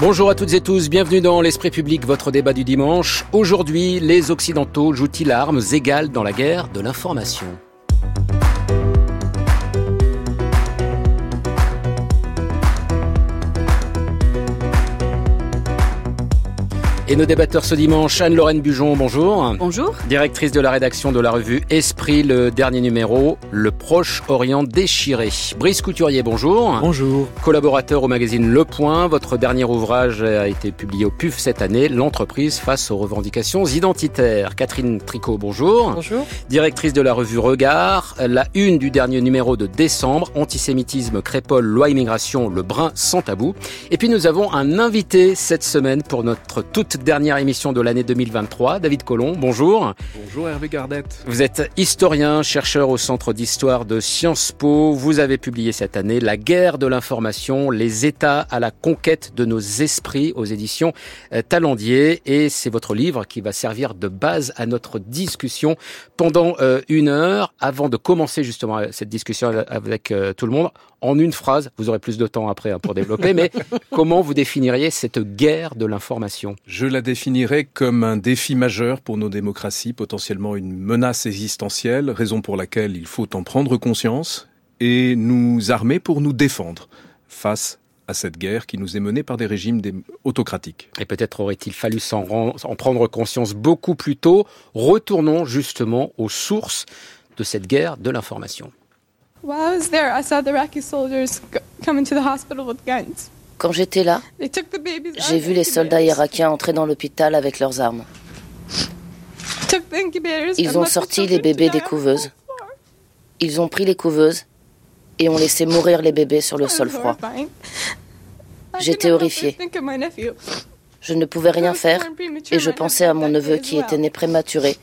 Bonjour à toutes et tous, bienvenue dans l'Esprit public, votre débat du dimanche. Aujourd'hui, les Occidentaux jouent-ils armes égales dans la guerre de l'information? Et nos débatteurs ce dimanche, Anne-Lorraine Bujon, bonjour. Bonjour. Directrice de la rédaction de la revue Esprit, le dernier numéro, Le Proche-Orient déchiré. Brice Couturier, bonjour. Bonjour. Collaborateur au magazine Le Point, votre dernier ouvrage a été publié au PUF cette année, L'entreprise face aux revendications identitaires. Catherine Tricot, bonjour. Bonjour. Directrice de la revue Regard, la une du dernier numéro de décembre, Antisémitisme, Crépole, loi immigration, le brin sans tabou. Et puis nous avons un invité cette semaine pour notre toute dernière émission de l'année 2023. David Collomb, bonjour. Bonjour Hervé Gardette. Vous êtes historien, chercheur au Centre d'histoire de Sciences Po. Vous avez publié cette année La guerre de l'information, les États à la conquête de nos esprits aux éditions euh, Talendier. Et c'est votre livre qui va servir de base à notre discussion pendant euh, une heure. Avant de commencer justement cette discussion avec euh, tout le monde, en une phrase, vous aurez plus de temps après hein, pour développer, mais comment vous définiriez cette guerre de l'information? Je la définirais comme un défi majeur pour nos démocraties, potentiellement une menace existentielle, raison pour laquelle il faut en prendre conscience et nous armer pour nous défendre face à cette guerre qui nous est menée par des régimes autocratiques. Et peut-être aurait-il fallu s'en en prendre conscience beaucoup plus tôt. Retournons justement aux sources de cette guerre de l'information. Quand j'étais là, j'ai vu les soldats irakiens entrer dans l'hôpital avec leurs armes. Ils ont sorti les bébés des couveuses. Ils ont pris les couveuses et ont laissé mourir les bébés sur le sol froid. J'étais horrifiée. Je ne pouvais rien faire et je pensais à mon neveu qui était né prématuré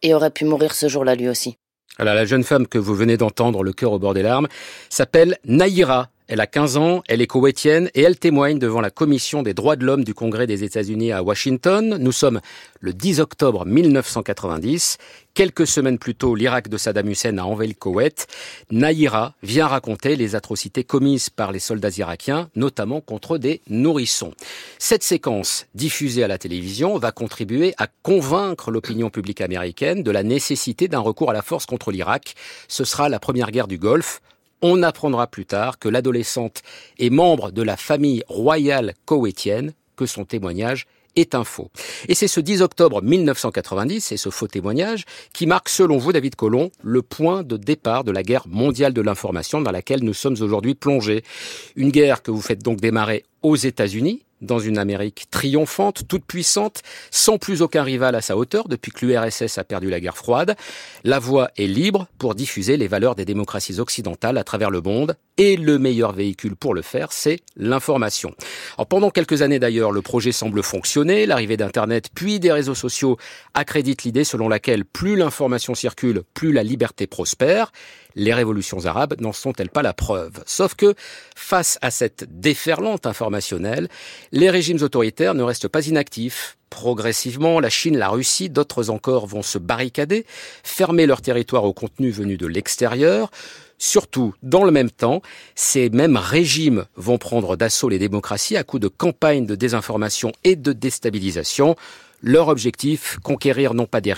et aurait pu mourir ce jour-là lui aussi. Alors, la jeune femme que vous venez d'entendre, le cœur au bord des larmes, s'appelle Naïra. Elle a 15 ans, elle est koweïtienne et elle témoigne devant la Commission des droits de l'homme du Congrès des États-Unis à Washington. Nous sommes le 10 octobre 1990. Quelques semaines plus tôt, l'Irak de Saddam Hussein a envahi le Koweït. Naïra vient raconter les atrocités commises par les soldats irakiens, notamment contre des nourrissons. Cette séquence, diffusée à la télévision, va contribuer à convaincre l'opinion publique américaine de la nécessité d'un recours à la force contre l'Irak. Ce sera la première guerre du Golfe on apprendra plus tard que l'adolescente est membre de la famille royale koweïtienne, que son témoignage est un faux. Et c'est ce 10 octobre 1990, et ce faux témoignage, qui marque, selon vous, David Colomb, le point de départ de la guerre mondiale de l'information dans laquelle nous sommes aujourd'hui plongés. Une guerre que vous faites donc démarrer aux États-Unis, dans une Amérique triomphante, toute puissante, sans plus aucun rival à sa hauteur depuis que l'URSS a perdu la guerre froide. La voie est libre pour diffuser les valeurs des démocraties occidentales à travers le monde et le meilleur véhicule pour le faire, c'est l'information. pendant quelques années d'ailleurs, le projet semble fonctionner. L'arrivée d'Internet puis des réseaux sociaux accrédite l'idée selon laquelle plus l'information circule, plus la liberté prospère. Les révolutions arabes n'en sont-elles pas la preuve Sauf que, face à cette déferlante informationnelle, les régimes autoritaires ne restent pas inactifs. Progressivement, la Chine, la Russie, d'autres encore vont se barricader, fermer leur territoire au contenu venu de l'extérieur. Surtout, dans le même temps, ces mêmes régimes vont prendre d'assaut les démocraties à coups de campagnes de désinformation et de déstabilisation. Leur objectif, conquérir non pas des,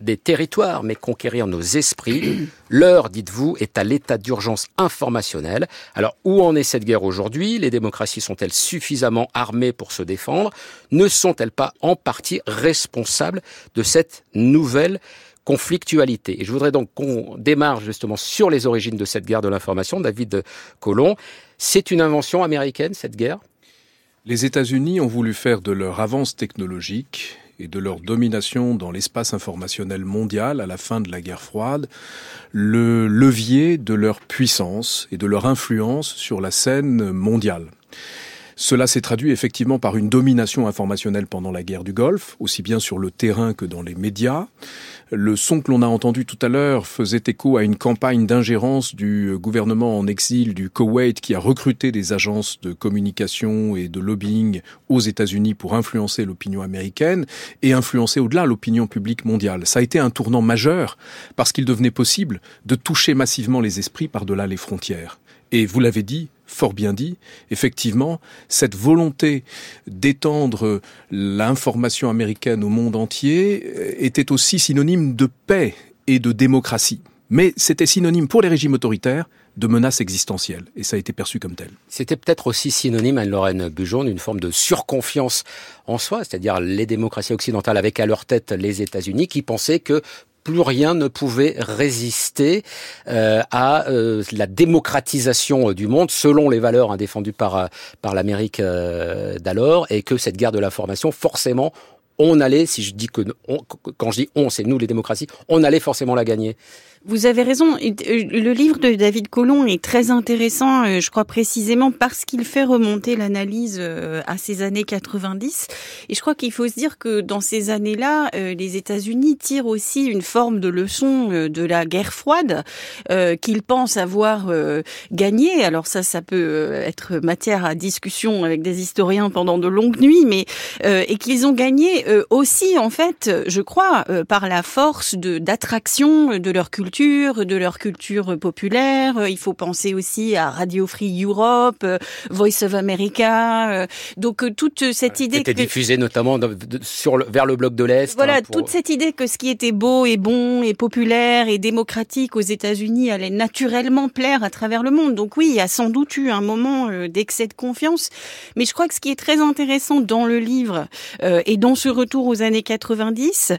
des territoires, mais conquérir nos esprits. L'heure, dites-vous, est à l'état d'urgence informationnelle. Alors, où en est cette guerre aujourd'hui? Les démocraties sont-elles suffisamment armées pour se défendre? Ne sont-elles pas en partie responsables de cette nouvelle conflictualité? Et je voudrais donc qu'on démarre justement sur les origines de cette guerre de l'information. David Colomb, c'est une invention américaine, cette guerre? Les États-Unis ont voulu faire de leur avance technologique et de leur domination dans l'espace informationnel mondial à la fin de la guerre froide, le levier de leur puissance et de leur influence sur la scène mondiale. Cela s'est traduit effectivement par une domination informationnelle pendant la guerre du Golfe, aussi bien sur le terrain que dans les médias. Le son que l'on a entendu tout à l'heure faisait écho à une campagne d'ingérence du gouvernement en exil du Koweït qui a recruté des agences de communication et de lobbying aux États-Unis pour influencer l'opinion américaine et influencer au-delà l'opinion publique mondiale. Ça a été un tournant majeur parce qu'il devenait possible de toucher massivement les esprits par-delà les frontières Et vous l'avez dit, fort bien dit, effectivement, cette volonté d'étendre l'information américaine au monde entier était aussi synonyme de paix et de démocratie. Mais c'était synonyme pour les régimes autoritaires de menace existentielle, et ça a été perçu comme tel. C'était peut-être aussi synonyme, Anne-Lorraine Bujon, d'une forme de surconfiance en soi, c'est-à-dire les démocraties occidentales avec à leur tête les États-Unis qui pensaient que plus rien ne pouvait résister euh, à euh, la démocratisation du monde selon les valeurs hein, défendues par euh, par l'Amérique d'alors et que cette guerre de l'information forcément on allait si je dis que quand je dis on c'est nous les démocraties on allait forcément la gagner vous avez raison. Euh, le livre de David Colomb est très intéressant, euh, je crois précisément parce qu'il fait remonter l'analyse euh, à ces années 90. Et je crois qu'il faut se dire que dans ces années-là, les États-Unis tirent aussi une forme de leçon de la guerre froide qu'ils pensent avoir gagné. Alors ça, ça peut être matière à discussion avec des historiens pendant de longues nuits, mais et qu'ils ont gagné aussi, en fait, je crois, par la force de d'attraction de leur culture de leur culture populaire. Il faut penser aussi à Radio Free Europe, euh, Voice of America. Euh, donc euh, toute cette idée qui était diffusée notamment sur le, vers le bloc de l'Est. Voilà, hein, toute cette idée que ce qui était beau et bon et populaire et démocratique aux États-Unis allait naturellement plaire à travers le monde. Donc oui, il y a sans doute eu un moment d'excès de confiance. Mais je crois que ce qui est très intéressant dans le livre et dans ce retour aux années 90,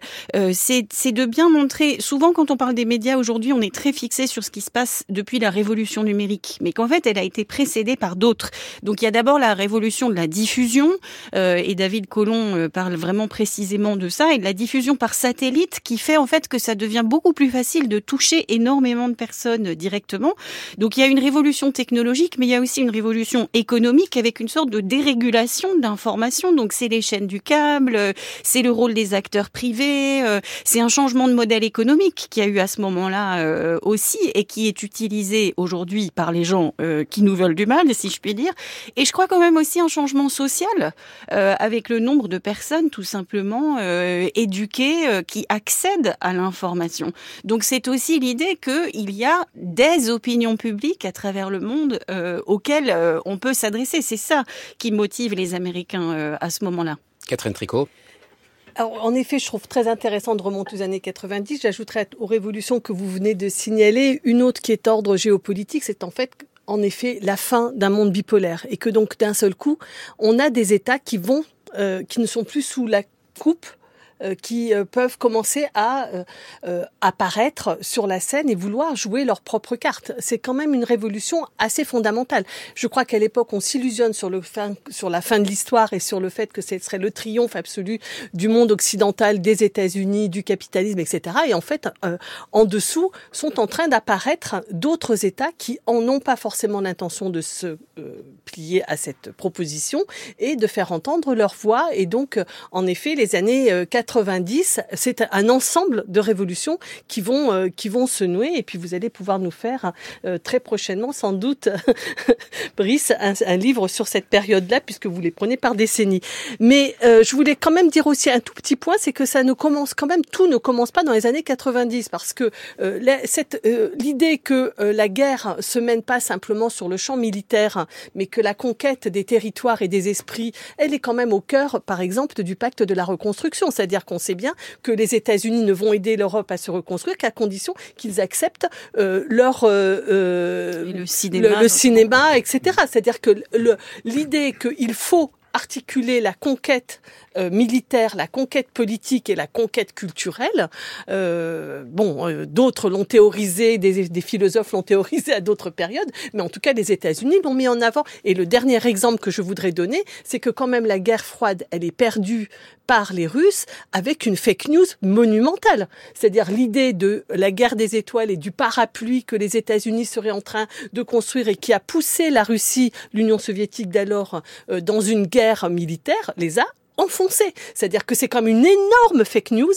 c'est de bien montrer, souvent quand on parle des médias aujourd'hui, on est très fixé sur ce qui se passe depuis la révolution numérique, mais qu'en fait, elle a été précédée par d'autres. Donc, il y a d'abord la révolution de la diffusion, euh, et David Colomb euh, parle vraiment précisément de ça, et de la diffusion par satellite, qui fait en fait que ça devient beaucoup plus facile de toucher énormément de personnes directement. Donc, il y a une révolution technologique, mais il y a aussi une révolution économique avec une sorte de dérégulation d'information. Donc, c'est les chaînes du câble, c'est le rôle des acteurs privés, euh, c'est un changement de modèle économique qui a eu à ce moment-là euh, aussi et qui est utilisé aujourd'hui par les gens euh, qui nous veulent du mal, si je puis dire. Et je crois quand même aussi un changement social avec le nombre de personnes tout simplement éduquées qui accèdent à l'information. Donc c'est aussi l'idée qu'il y a des opinions publiques à travers le monde auxquelles on peut s'adresser. C'est ça qui motive les Américains à ce moment-là. Catherine Tricot en effet, je trouve très intéressant de remonter aux années 90. J'ajouterais aux révolutions que vous venez de signaler une autre qui est d'ordre géopolitique, c'est en fait en effet la fin d'un monde bipolaire et que donc d'un seul coup, on a des États qui vont, euh, qui ne sont plus sous la coupe qui euh, peuvent commencer à euh, apparaître sur la scène et vouloir jouer leur propre carte. C'est quand même une révolution assez fondamentale. Je crois qu'à l'époque, on s'illusionne sur, le fin, sur la fin de l'histoire et sur le fait que ce serait le triomphe absolu du monde occidental, des États-Unis, du capitalisme, etc. Et en fait, en dessous, sont en train d'apparaître d'autres États qui en ont pas forcément l'intention de se plier à cette proposition et de faire entendre leur voix. Et donc, en effet, les années 90, c'est un ensemble de révolutions qui vont euh, qui vont se nouer et puis vous allez pouvoir nous faire euh, très prochainement sans doute Brice un, livre sur cette période-là puisque vous les prenez par décennies. Mais euh, je voulais quand même dire aussi un tout petit point, c'est que ça ne commence quand même tout ne commence pas dans les années 90 parce que cette l'idée que la guerre se mène pas simplement sur le champ militaire mais que la conquête des territoires et des esprits, elle est quand même au cœur par exemple du pacte de la reconstruction, c'est-à-dire c'est-à-dire qu'on sait bien que les États-Unis ne vont aider l'Europe à se reconstruire qu'à condition qu'ils acceptent euh, leur euh, euh, le cinéma, le, cinéma etc. C'est-à-dire que l'idée qu'il faut articuler la conquête euh, militaire, la conquête politique et la conquête culturelle. Euh, bon, euh, d'autres l'ont théorisé, des, des philosophes l'ont théorisé à d'autres périodes, mais en tout cas les États-Unis l'ont mis en avant. Et le dernier exemple que je voudrais donner, c'est que quand même la guerre froide, elle est perdue par les Russes avec une fake news monumentale. C'est-à-dire l'idée de la guerre des étoiles et du parapluie que les États-Unis seraient en train de construire et qui a poussé la Russie, l'Union soviétique d'alors, dans une guerre militaire, les a enfoncé. C'est-à-dire que c'est comme une énorme fake news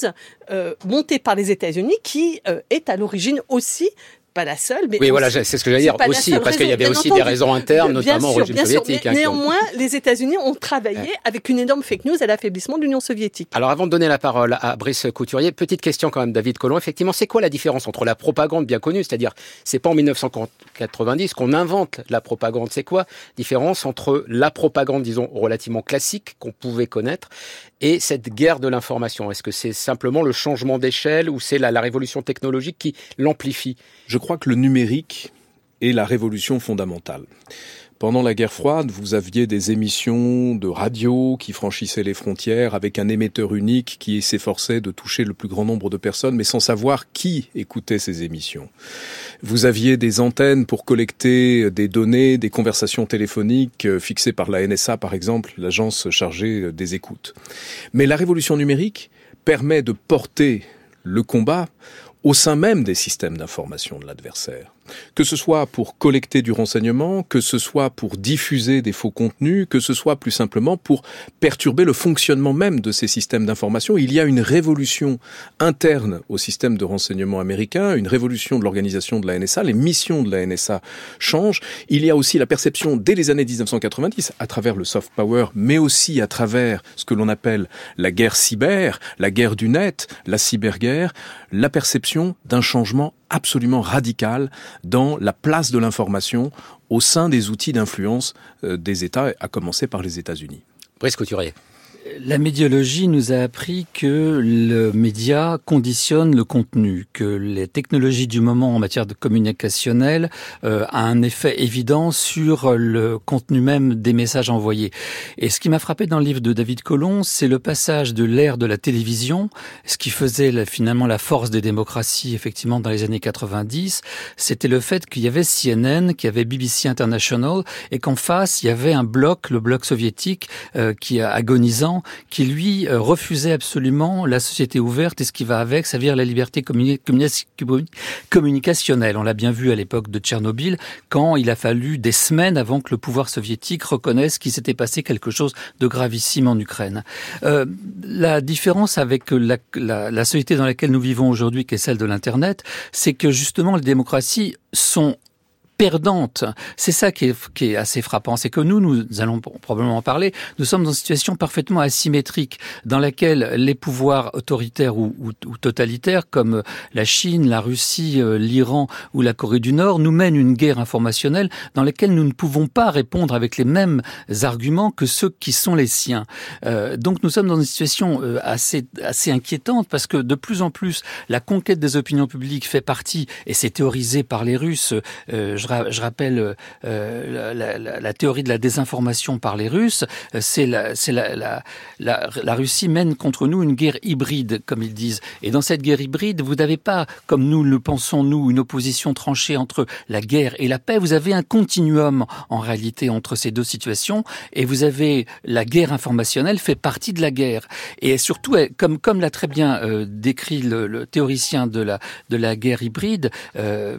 euh, montée par les États-Unis qui euh, est à l'origine aussi pas la seule. Mais oui, voilà, c'est ce que j'allais dire aussi, parce qu'il y avait aussi des raisons internes, notamment au régime soviétique. Hein, néanmoins, les États-Unis ont travaillé avec une énorme fake news à l'affaiblissement de l'Union soviétique. Alors, avant de donner la parole à Brice Couturier, petite question quand même, David Collomb. Effectivement, c'est quoi la différence entre la propagande bien connue, c'est-à-dire, c'est pas en 1990 qu'on invente la propagande, c'est quoi la différence entre la propagande, disons, relativement classique qu'on pouvait connaître et cette guerre de l'information? Est-ce que c'est simplement le changement d'échelle ou c'est la, la révolution technologique qui l'amplifie? Je crois que le numérique est la révolution fondamentale. Pendant la guerre froide, vous aviez des émissions de radio qui franchissaient les frontières avec un émetteur unique qui s'efforçait de toucher le plus grand nombre de personnes, mais sans savoir qui écoutait ces émissions. Vous aviez des antennes pour collecter des données, des conversations téléphoniques euh, fixées par la NSA, par exemple, l'agence chargée des écoutes. Mais la révolution numérique permet de porter le combat au sein même des systèmes d'information de l'adversaire que ce soit pour collecter du renseignement, que ce soit pour diffuser des faux contenus, que ce soit plus simplement pour perturber le fonctionnement même de ces systèmes d'information. Il y a une révolution interne au système de renseignement américain, une révolution de l'organisation de la NSA, les missions de la NSA changent. Il y a aussi la perception dès les années 1990, à travers le soft power, mais aussi à travers ce que l'on appelle la guerre cyber, la guerre du net, la cyberguerre, la perception d'un changement absolument radical dans la place de l'information au sein des outils d'influence euh, des États, à commencer par les États-Unis. Brice Couturier. La médiologie nous a appris que le média conditionne le contenu, que les technologies du moment en matière de communicationnel euh, a un effet évident sur le contenu même des messages envoyés. Et ce qui m'a frappé dans le livre de David Colomb, c'est le passage de l'ère de la télévision, ce qui faisait finalement la force des démocraties effectivement dans les années 90, c'était le fait qu'il y avait CNN, qu'il y avait BBC International, et qu'en face il y avait un bloc, le bloc soviétique, euh, qui a agonisant qui lui euh, refusait absolument la société ouverte et ce qui va avec, ça veut dire la liberté communicationnelle. On l'a bien vu à l'époque de Tchernobyl, quand il a fallu des semaines avant que le pouvoir soviétique reconnaisse qu'il s'était passé quelque chose de gravissime en Ukraine. Euh, la différence avec la, la, la société dans laquelle nous vivons aujourd'hui, qui est celle de l'Internet, c'est que justement les démocraties sont perdante. C'est ça qui est, qui est, assez frappant. C'est que nous, nous allons probablement en parler, nous sommes dans une situation parfaitement asymétrique dans laquelle les pouvoirs autoritaires ou, ou, ou totalitaires comme la Chine, la Russie, euh, l'Iran ou la Corée du Nord nous mènent une guerre informationnelle dans laquelle nous ne pouvons pas répondre avec les mêmes arguments que ceux qui sont les siens. Euh, donc nous sommes dans une situation euh, assez, assez inquiétante parce que de plus en plus la conquête des opinions publiques fait partie, et c'est théorisé par les Russes, euh, je rappelle euh, la, théorie de la désinformation par les Russes, c'est la, la, la, Russie mène contre nous une guerre hybride, comme ils disent. Et dans cette guerre hybride, vous n'avez pas, comme nous le pensons nous, une opposition tranchée entre la guerre et la paix. Vous avez un continuum en réalité entre ces deux situations, et vous avez la guerre informationnelle fait partie de la guerre. Et surtout, comme l'a très bien euh, décrit le, théoricien de la guerre hybride, euh,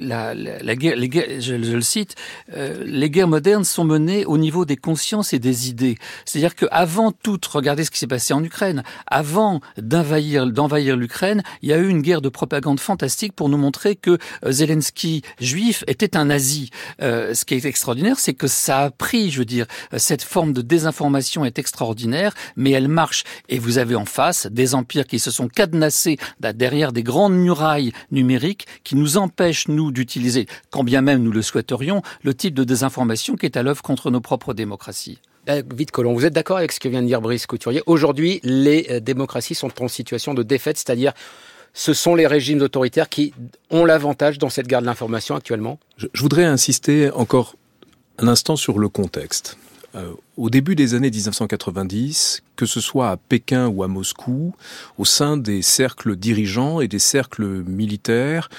la, guerre, je, le cite, euh, les guerres modernes sont menées au niveau des consciences et des idées. C'est-à-dire qu'avant tout, regardez ce qui s'est passé en Ukraine, avant d'envahir d'envahir l'Ukraine, il y a eu une guerre de propagande fantastique pour nous montrer que euh, Zelensky, juif, était un nazi. Euh, ce qui est extraordinaire, c'est que ça a pris, je veux dire, cette forme de désinformation est extraordinaire, mais elle marche. Et vous avez en face des empires qui se sont cadenassés derrière des grandes murailles numériques qui nous empêchent, nous, d'utiliser, quand bien même nous le souhaiterions, le type de désinformation qui est à l'œuvre contre nos propres démocraties. Euh, vite, Colomb, vous êtes d'accord avec ce que vient de dire Brice Couturier? Aujourd'hui, les euh, démocraties sont en situation de défaite, c'est-à-dire ce sont les régimes autoritaires qui ont l'avantage dans cette guerre de l'information actuellement? Je, je, voudrais insister encore un instant sur le contexte. Euh, au début des années 1990, que ce soit à Pékin ou à Moscou, au sein des cercles dirigeants et des cercles militaires,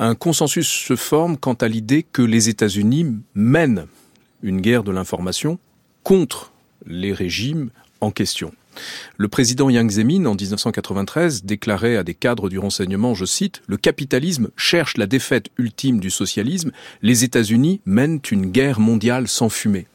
un consensus se forme quant à l'idée que les États-Unis mènent une guerre de l'information contre les régimes en question. Le président Yang Zemin, en 1993, déclarait à des cadres du renseignement, je cite, Le capitalisme cherche la défaite ultime du socialisme, les États-Unis mènent une guerre mondiale sans fumée.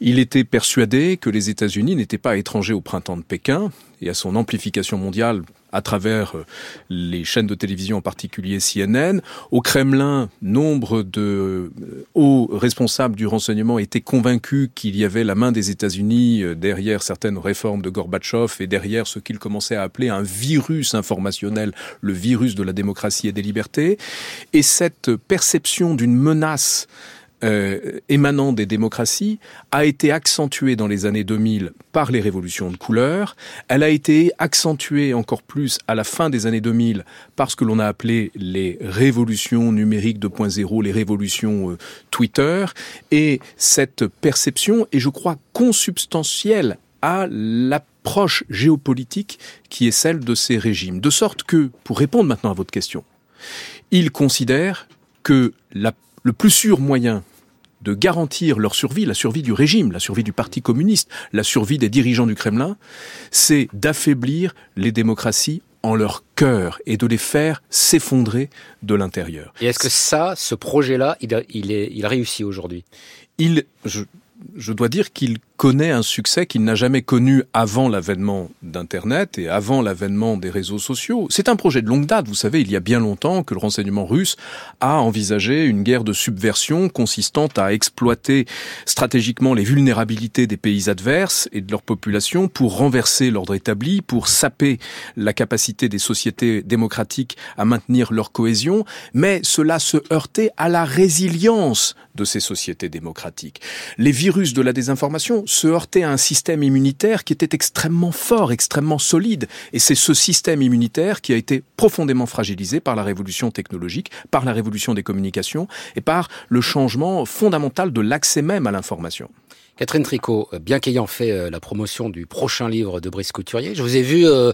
Il était persuadé que les États-Unis n'étaient pas étrangers au printemps de Pékin et à son amplification mondiale à travers euh, les chaînes de télévision, en particulier CNN. Au Kremlin, nombre de euh, hauts responsables du renseignement étaient convaincus qu'il y avait la main des États-Unis euh, derrière certaines réformes de Gorbatchev et derrière ce qu'ils commençaient à appeler un virus informationnel, le virus de la démocratie et des libertés. Et cette perception d'une menace euh, émanant des démocraties a été accentuée dans les années 2000 par les révolutions de couleur. Elle a été accentuée encore plus à la fin des années 2000 par ce que l'on a appelé les révolutions numériques 2.0, les révolutions euh, Twitter. Et cette perception est, je crois, consubstantielle à l'approche géopolitique qui est celle de ces régimes. De sorte que, pour répondre maintenant à votre question, ils considèrent que le plus sûr moyen de garantir leur survie, la survie du régime, la survie du Parti communiste, la survie des dirigeants du Kremlin, c'est d'affaiblir les démocraties en leur cœur et de les faire s'effondrer de l'intérieur. Et est-ce que ça, ce projet-là, il, il, est, il réussit aujourd'hui? Il, je, je dois dire qu'il connaît un succès qu'il n'a jamais connu avant l'avènement d'Internet et avant l'avènement des réseaux sociaux. C'est un projet de longue date, vous savez, il y a bien longtemps que le renseignement russe a envisagé une guerre de subversion consistant à exploiter stratégiquement les vulnérabilités des pays adverses et de leur population pour renverser l'ordre établi, pour saper la capacité des sociétés démocratiques à maintenir leur cohésion, mais cela se heurtait à la résilience de ces sociétés démocratiques. Les virus de la désinformation se heurter à un système immunitaire qui était extrêmement fort, extrêmement solide. Et c'est ce système immunitaire qui a été profondément fragilisé par la révolution technologique, par la révolution des communications et par le changement fondamental de l'accès même à l'information. Catherine Tricot, bien qu'ayant fait euh, la promotion du prochain livre de Brice Couturier, je vous ai vu euh,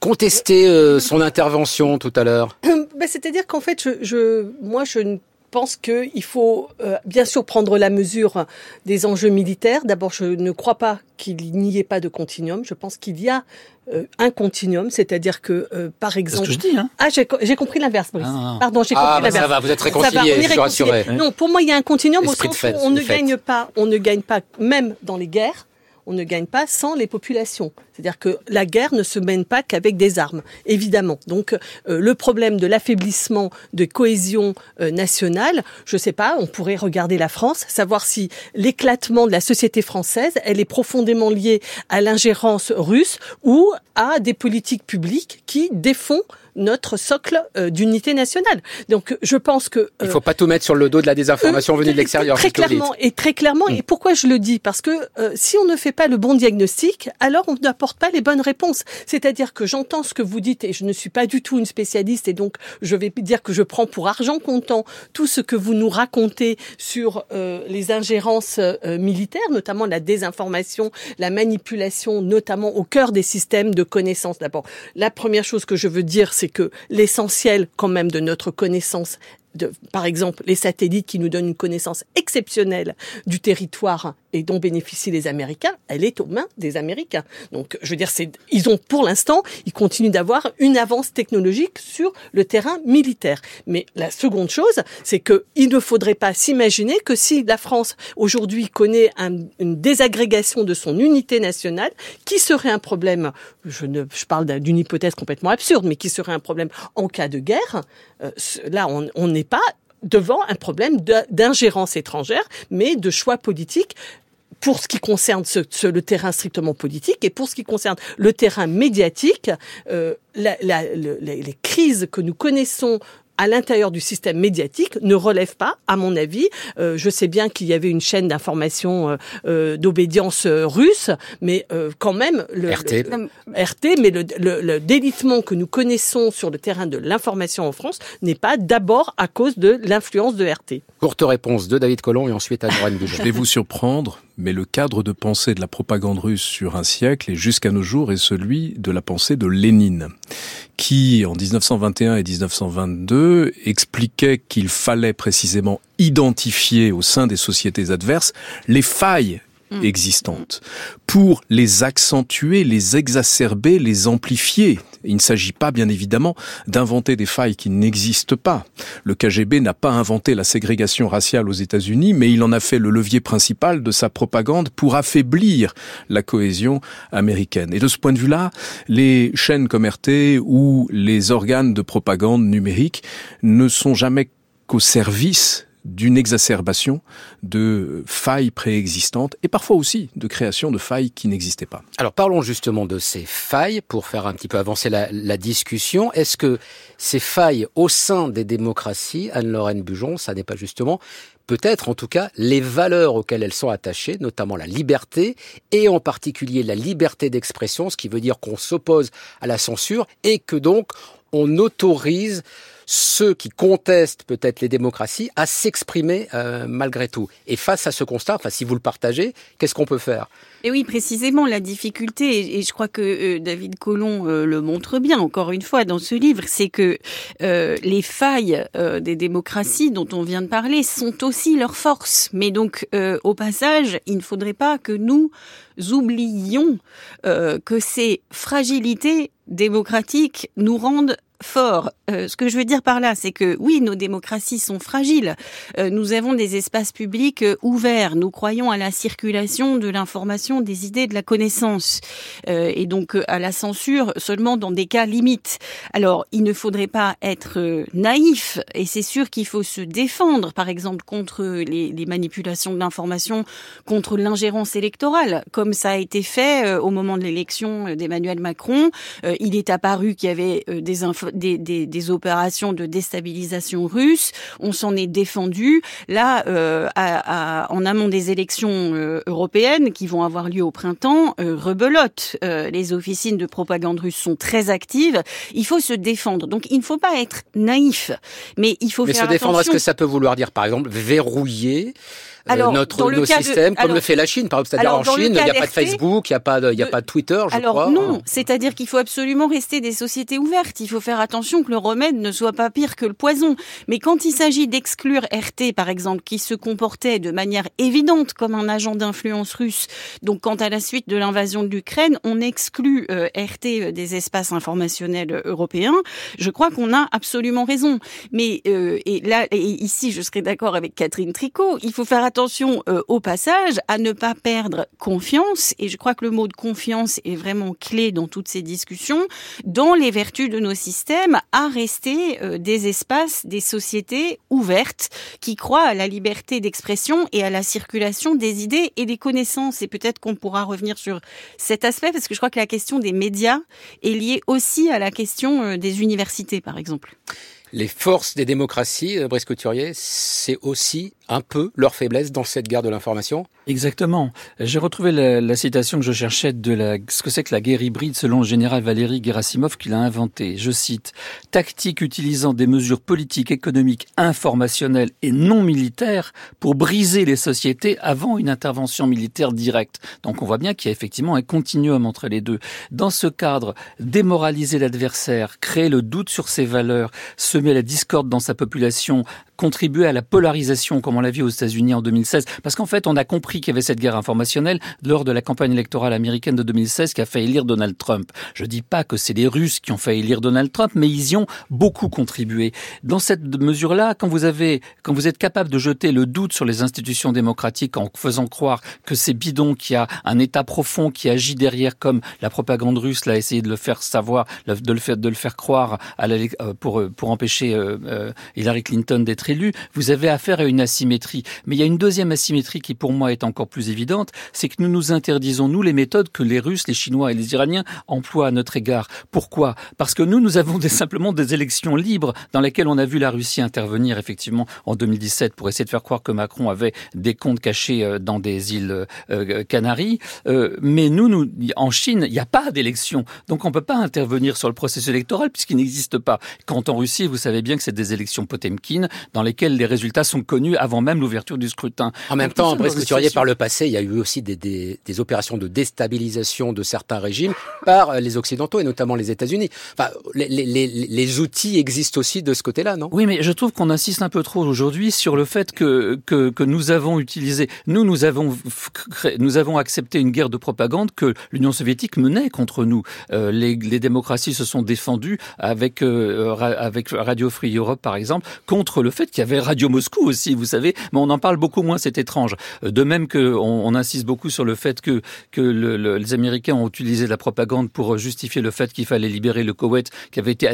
contester euh, son intervention tout à l'heure. Ben, C'est-à-dire qu'en fait, je, je, moi, je ne pense qu'il faut euh, bien sûr prendre la mesure des enjeux militaires. D'abord, je ne crois pas qu'il n'y ait pas de continuum. Je pense qu'il y a euh, un continuum, c'est-à-dire que, euh, par exemple... C'est ce que je dis, hein Ah, j'ai compris l'inverse, Brice. Ah, ah. Pardon, j'ai Ah, compris bah, l'inverse. ça va, vous êtes Ça va, réconciliés, on est je suis rassuré. Non, pour moi, il y a un continuum au sens fête, où on ne fête. gagne pas, on ne gagne pas, même dans les guerres, on ne gagne pas sans les populations. C'est-à-dire que la guerre ne se mène pas qu'avec des armes, évidemment. Donc euh, le problème de l'affaiblissement de cohésion euh, nationale, je sais pas, on pourrait regarder la France, savoir si l'éclatement de la société française, elle est profondément liée à l'ingérence russe ou à des politiques publiques qui défont notre socle euh, d'unité nationale. Donc je pense que Il euh, faut pas tout mettre sur le dos de la désinformation euh, venue de l'extérieur. Très clairement et très clairement. Et pourquoi je le dis? Parce que euh, si on ne fait pas le bon diagnostic, alors on n'apporte pas les bonnes réponses. C'est-à-dire que j'entends ce que vous dites et je ne suis pas du tout une spécialiste et donc je vais dire que je prends pour argent comptant tout ce que vous nous racontez sur euh, les ingérences euh, militaires, notamment la désinformation, la manipulation, notamment au cœur des systèmes de connaissance. D'abord, la première chose que je veux dire, c'est que l'essentiel quand même de notre connaissance par exemple, les satellites qui nous donnent une connaissance exceptionnelle du territoire et dont bénéficient les Américains, elle est aux mains des Américains. Donc, je veux dire, ils ont, pour l'instant, ils continuent d'avoir une avance technologique sur le terrain militaire. Mais la seconde chose, c'est que il ne faudrait pas s'imaginer que si la France aujourd'hui connaît un- une désagrégation de son unité nationale, qui serait un problème, je ne, je parle d'un- d'une hypothèse complètement absurde, mais qui serait un problème en cas de guerre, euh, là, on on n'est pas devant un problème d'ingérence étrangère, mais de choix politiques pour ce qui concerne ce, ce- le terrain strictement politique et pour ce qui concerne le terrain médiatique, euh, les crises que nous connaissons à l'intérieur du système médiatique ne relèvent pas, à mon avis. Euh, je sais bien qu'il y avait une chaîne d'information euh, euh, d'obédience euh, russe, mais euh, quand même le, RT. le- RT, mais le, le, le délitement que nous connaissons sur le terrain de l'information en France n'est pas d'abord à cause de l'influence de RT. Courte réponse de David Collomb et ensuite à Noran Je vais vous surprendre, mais le cadre de pensée de la propagande russe sur un siècle et jusqu'à nos jours est celui de la pensée de Lénine, qui en 1921 et 1922 expliquait qu'il fallait précisément identifier au sein des sociétés adverses les failles mm. existantes, pour les accentuer, les exacerber, les amplifier. Il ne s'agit pas, bien évidemment, d'inventer des failles qui n'existent pas. Le KGB n'a pas inventé la ségrégation raciale aux États-Unis, mais il en a fait le levier principal de sa propagande pour affaiblir la cohésion américaine. Et de ce point de vue-là, les chaînes comme RT ou les organes de propagande numérique ne sont jamais qu'au service d'une exacerbation de failles préexistantes et parfois aussi de création de failles qui n'existaient pas. Alors parlons justement de ces failles pour faire un petit peu avancer la, discussion. Est-ce que ces failles au sein des démocraties, Anne-Lorraine Bujon, ça n'est pas justement peut-être en tout cas les valeurs auxquelles elles sont attachées, notamment la liberté et en particulier la liberté d'expression, ce qui veut dire qu'on s'oppose à la censure et que donc on autorise ceux qui contestent peut-être les démocraties à s'exprimer euh, malgré tout. Et face à ce constat, enfin si vous le partagez, qu'est-ce qu'on peut faire? Et oui, précisément, la difficulté, et je crois que euh, David Colomb euh, le montre bien, encore une fois, dans ce livre, c'est que les failles des démocraties dont on vient de parler sont aussi leurs forces. Mais donc, au passage, il ne faudrait pas que nous oublions que ces fragilités démocratiques nous rendent fort. Euh, ce que je veux dire par là, c'est que oui, nos démocraties sont fragiles. Euh, nous avons des espaces publics euh, ouverts. Nous croyons à la circulation de l'information, des idées, de la connaissance, et donc à la censure seulement dans des cas limites. Alors, il ne faudrait pas être naïf, et c'est sûr qu'il faut se défendre, par exemple, contre les, les manipulations de l'information, contre l'ingérence électorale, comme ça a été fait au moment de l'élection d'Emmanuel Macron. il est apparu qu'il y avait des infos des, des, des, opérations de déstabilisation russe. On s'en est défendu. Là, euh, à, en amont des élections euh, européennes qui vont avoir lieu au printemps, euh, rebelote. Euh, les officines de propagande russe sont très actives. Il faut se défendre. Donc, il ne faut pas être naïf, mais il faut mais faire se défendre, est-ce que ça peut vouloir dire, par exemple, verrouiller alors, notre nos systèmes, comme le fait la Chine, par exemple. C'est-à-dire en Chine, il n'y a pas de Facebook, il n'y a pas de, il y a pas de Twitter, je alors, crois. Alors non, c'est-à-dire qu'il faut absolument rester des sociétés ouvertes. Il faut faire attention que le remède ne soit pas pire que le poison. Mais quand il s'agit d'exclure RT, par exemple, qui se comportait de manière évidente comme un agent d'influence russe, donc quant à la suite de l'invasion de l'Ukraine, on exclut euh, RT euh, des espaces informationnels européens. Je crois qu'on a absolument raison. Mais euh, et là, et ici, je serais d'accord avec Catherine Tricot. Il faut faire attention attention euh, au passage à ne pas perdre confiance, et je crois que le mot de confiance est vraiment clé dans toutes ces discussions, dans les vertus de nos systèmes, à rester euh, des espaces, des sociétés ouvertes qui croient à la liberté d'expression et à la circulation des idées et des connaissances. Et peut-être qu'on pourra revenir sur cet aspect, parce que je crois que la question des médias est liée aussi à la question euh, des universités, par exemple. Les forces des démocraties, Brice Couturier, c'est aussi un peu leur faiblesse dans cette guerre de l'information Exactement. J'ai retrouvé la, citation que je cherchais de la, ce que c'est que la guerre hybride selon le général Valéry Gerasimov qui l'a inventé. Je cite, tactique utilisant des mesures politiques, économiques, informationnelles et non militaires pour briser les sociétés avant une intervention militaire directe. Donc on voit bien qu'il y a effectivement un continuum entre les deux. Dans ce cadre, démoraliser l'adversaire, créer le doute sur ses valeurs, semer la discorde dans sa population, contribuer à la polarisation, comme on l'a vu aux États-Unis en 2016. Parce qu'en fait, on a compris qu'il y avait cette guerre informationnelle lors de la campagne électorale américaine de 2016 qui a fait élire Donald Trump. Je dis pas que c'est les Russes qui ont fait élire Donald Trump, mais ils y ont beaucoup contribué. Dans cette mesure-là, quand vous avez, quand vous êtes capable de jeter le doute sur les institutions démocratiques en faisant croire que c'est bidon, qu'il y a un État profond qui agit derrière, comme la propagande russe l'a essayé de le faire savoir, de le faire, de le faire croire à la, euh, pour, pour empêcher euh, Hillary Clinton d'être élu, vous avez affaire à une asymétrie. Mais il y a une deuxième asymétrie qui pour moi est encore plus évidente, c'est que nous nous interdisons, nous, les méthodes que les Russes, les Chinois et les Iraniens emploient à notre égard. Pourquoi? Parce que nous, nous avons simplement des élections libres dans lesquelles on a vu la Russie intervenir effectivement en 2017 pour essayer de faire croire que Macron avait des comptes cachés euh, dans des îles euh, euh, Canaries. mais nous, nous, en Chine, il n'y a pas d'élection. Donc on ne peut pas intervenir sur le processus électoral puisqu'il n'existe pas. Quant en Russie, vous savez bien que c'est des élections Potemkin dans lesquels les résultats sont connus avant même l'ouverture du scrutin. En même temps, Brice Couturier, par le passé, il y a eu aussi des, des, des, opérations de déstabilisation de certains régimes par euh, les Occidentaux et notamment les États-Unis. Enfin, les, les, les, les, outils existent aussi de ce côté-là, non? Oui, mais je trouve qu'on insiste un peu trop aujourd'hui sur le fait que, que, que nous avons utilisé, nous, nous avons, nous avons accepté une guerre de propagande que l'Union soviétique menait contre nous. Euh, les, les, démocraties se sont défendues avec, euh, avec Radio Free Europe, par exemple, contre le fait qu'il y avait Radio Moscou aussi, vous savez, mais on en parle beaucoup moins, c'est étrange. Euh, de même qu'on on insiste beaucoup sur le fait que, que le, les Américains ont utilisé la propagande pour justifier le fait qu'il fallait libérer le Koweït, qui avait été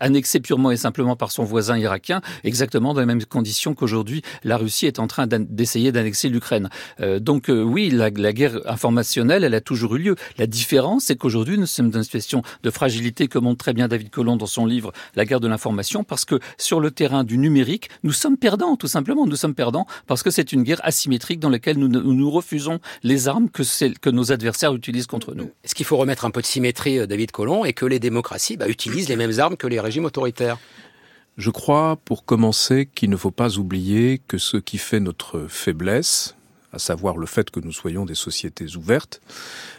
annexé purement et simplement par son voisin irakien, exactement dans les mêmes conditions qu'aujourd'hui la Russie est en train d'essayer d'annexer l'Ukraine. Euh, donc euh, oui, la, la, guerre informationnelle, elle a toujours eu lieu. La différence, c'est qu'aujourd'hui, nous sommes dans une situation de fragilité que montre très bien David Colomb dans son livre La guerre de l'information, parce que sur le terrain du numérique, nous sommes perdants, tout simplement. Nous sommes perdants parce que c'est une guerre asymétrique dans laquelle nous, nous refusons les armes que, que nos adversaires utilisent contre nous. Est-ce qu'il faut remettre un peu de symétrie, euh, David Colomb, et que les démocraties bah, utilisent les mêmes armes que les régimes autoritaires? Je crois, pour commencer, qu'il ne faut pas oublier que ce qui fait notre faiblesse, à savoir le fait que nous soyons des sociétés ouvertes,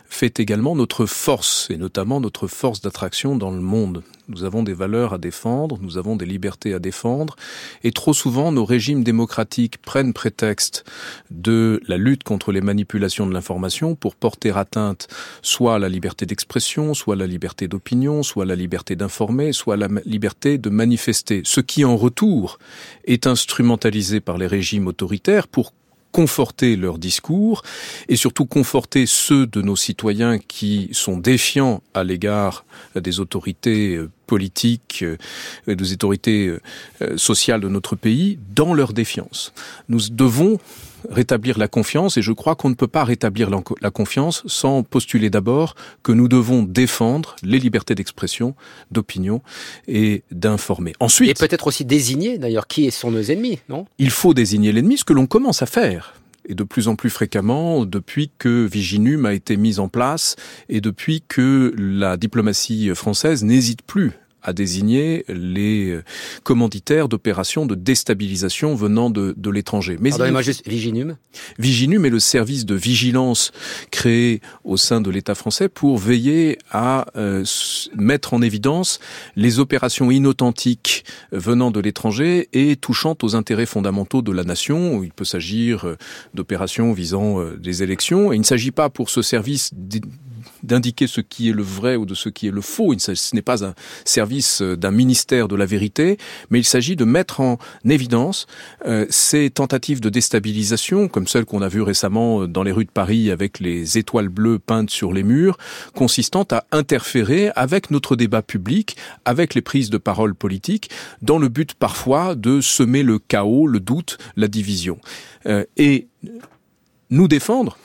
fait également notre force, et notamment notre force d'attraction dans le monde. Nous avons des valeurs à défendre, nous avons des libertés à défendre, et trop souvent nos régimes démocratiques prennent prétexte de la lutte contre les manipulations de l'information pour porter atteinte soit à la liberté d'expression, soit à la liberté d'opinion, soit à la liberté d'informer, soit à la liberté de manifester, ce qui en retour est instrumentalisé par les régimes autoritaires pour conforter leur discours et surtout conforter ceux de nos citoyens qui sont défiants à l'égard des autorités euh, politiques, euh, des autorités euh, sociales de notre pays dans leur défiance. Nous devons rétablir la confiance et je crois qu'on ne peut pas rétablir la confiance sans postuler d'abord que nous devons défendre les libertés d'expression, d'opinion et d'informer. Ensuite, et peut-être aussi désigner d'ailleurs qui sont nos ennemis, non? Il faut désigner l'ennemi, ce que l'on commence à faire et de plus en plus fréquemment depuis que Viginum a été mise en place et depuis que la diplomatie française n'hésite plus à désigner les euh, commanditaires d'opérations de déstabilisation venant de, de l'étranger. Mais Pardonnez-moi juste, Viginum Viginum est le service de vigilance créé au sein de l'État français pour veiller à euh, mettre en évidence les opérations inauthentiques venant de l'étranger et touchant aux intérêts fondamentaux de la nation. Il peut s'agir euh, d'opérations visant des élections. Et il ne s'agit pas pour ce service d'indiquer ce qui est le vrai ou de ce qui est le faux. Ce n'est pas un service euh, d'un ministère de la vérité, mais il s'agit de mettre en évidence euh, ces tentatives de déstabilisation, comme celles qu'on a vues récemment euh, dans les rues de Paris avec les étoiles bleues peintes sur les murs, consistant à interférer avec notre débat public, avec les prises de parole politiques, dans le but parfois de semer le chaos, le doute, la division. et nous défendre,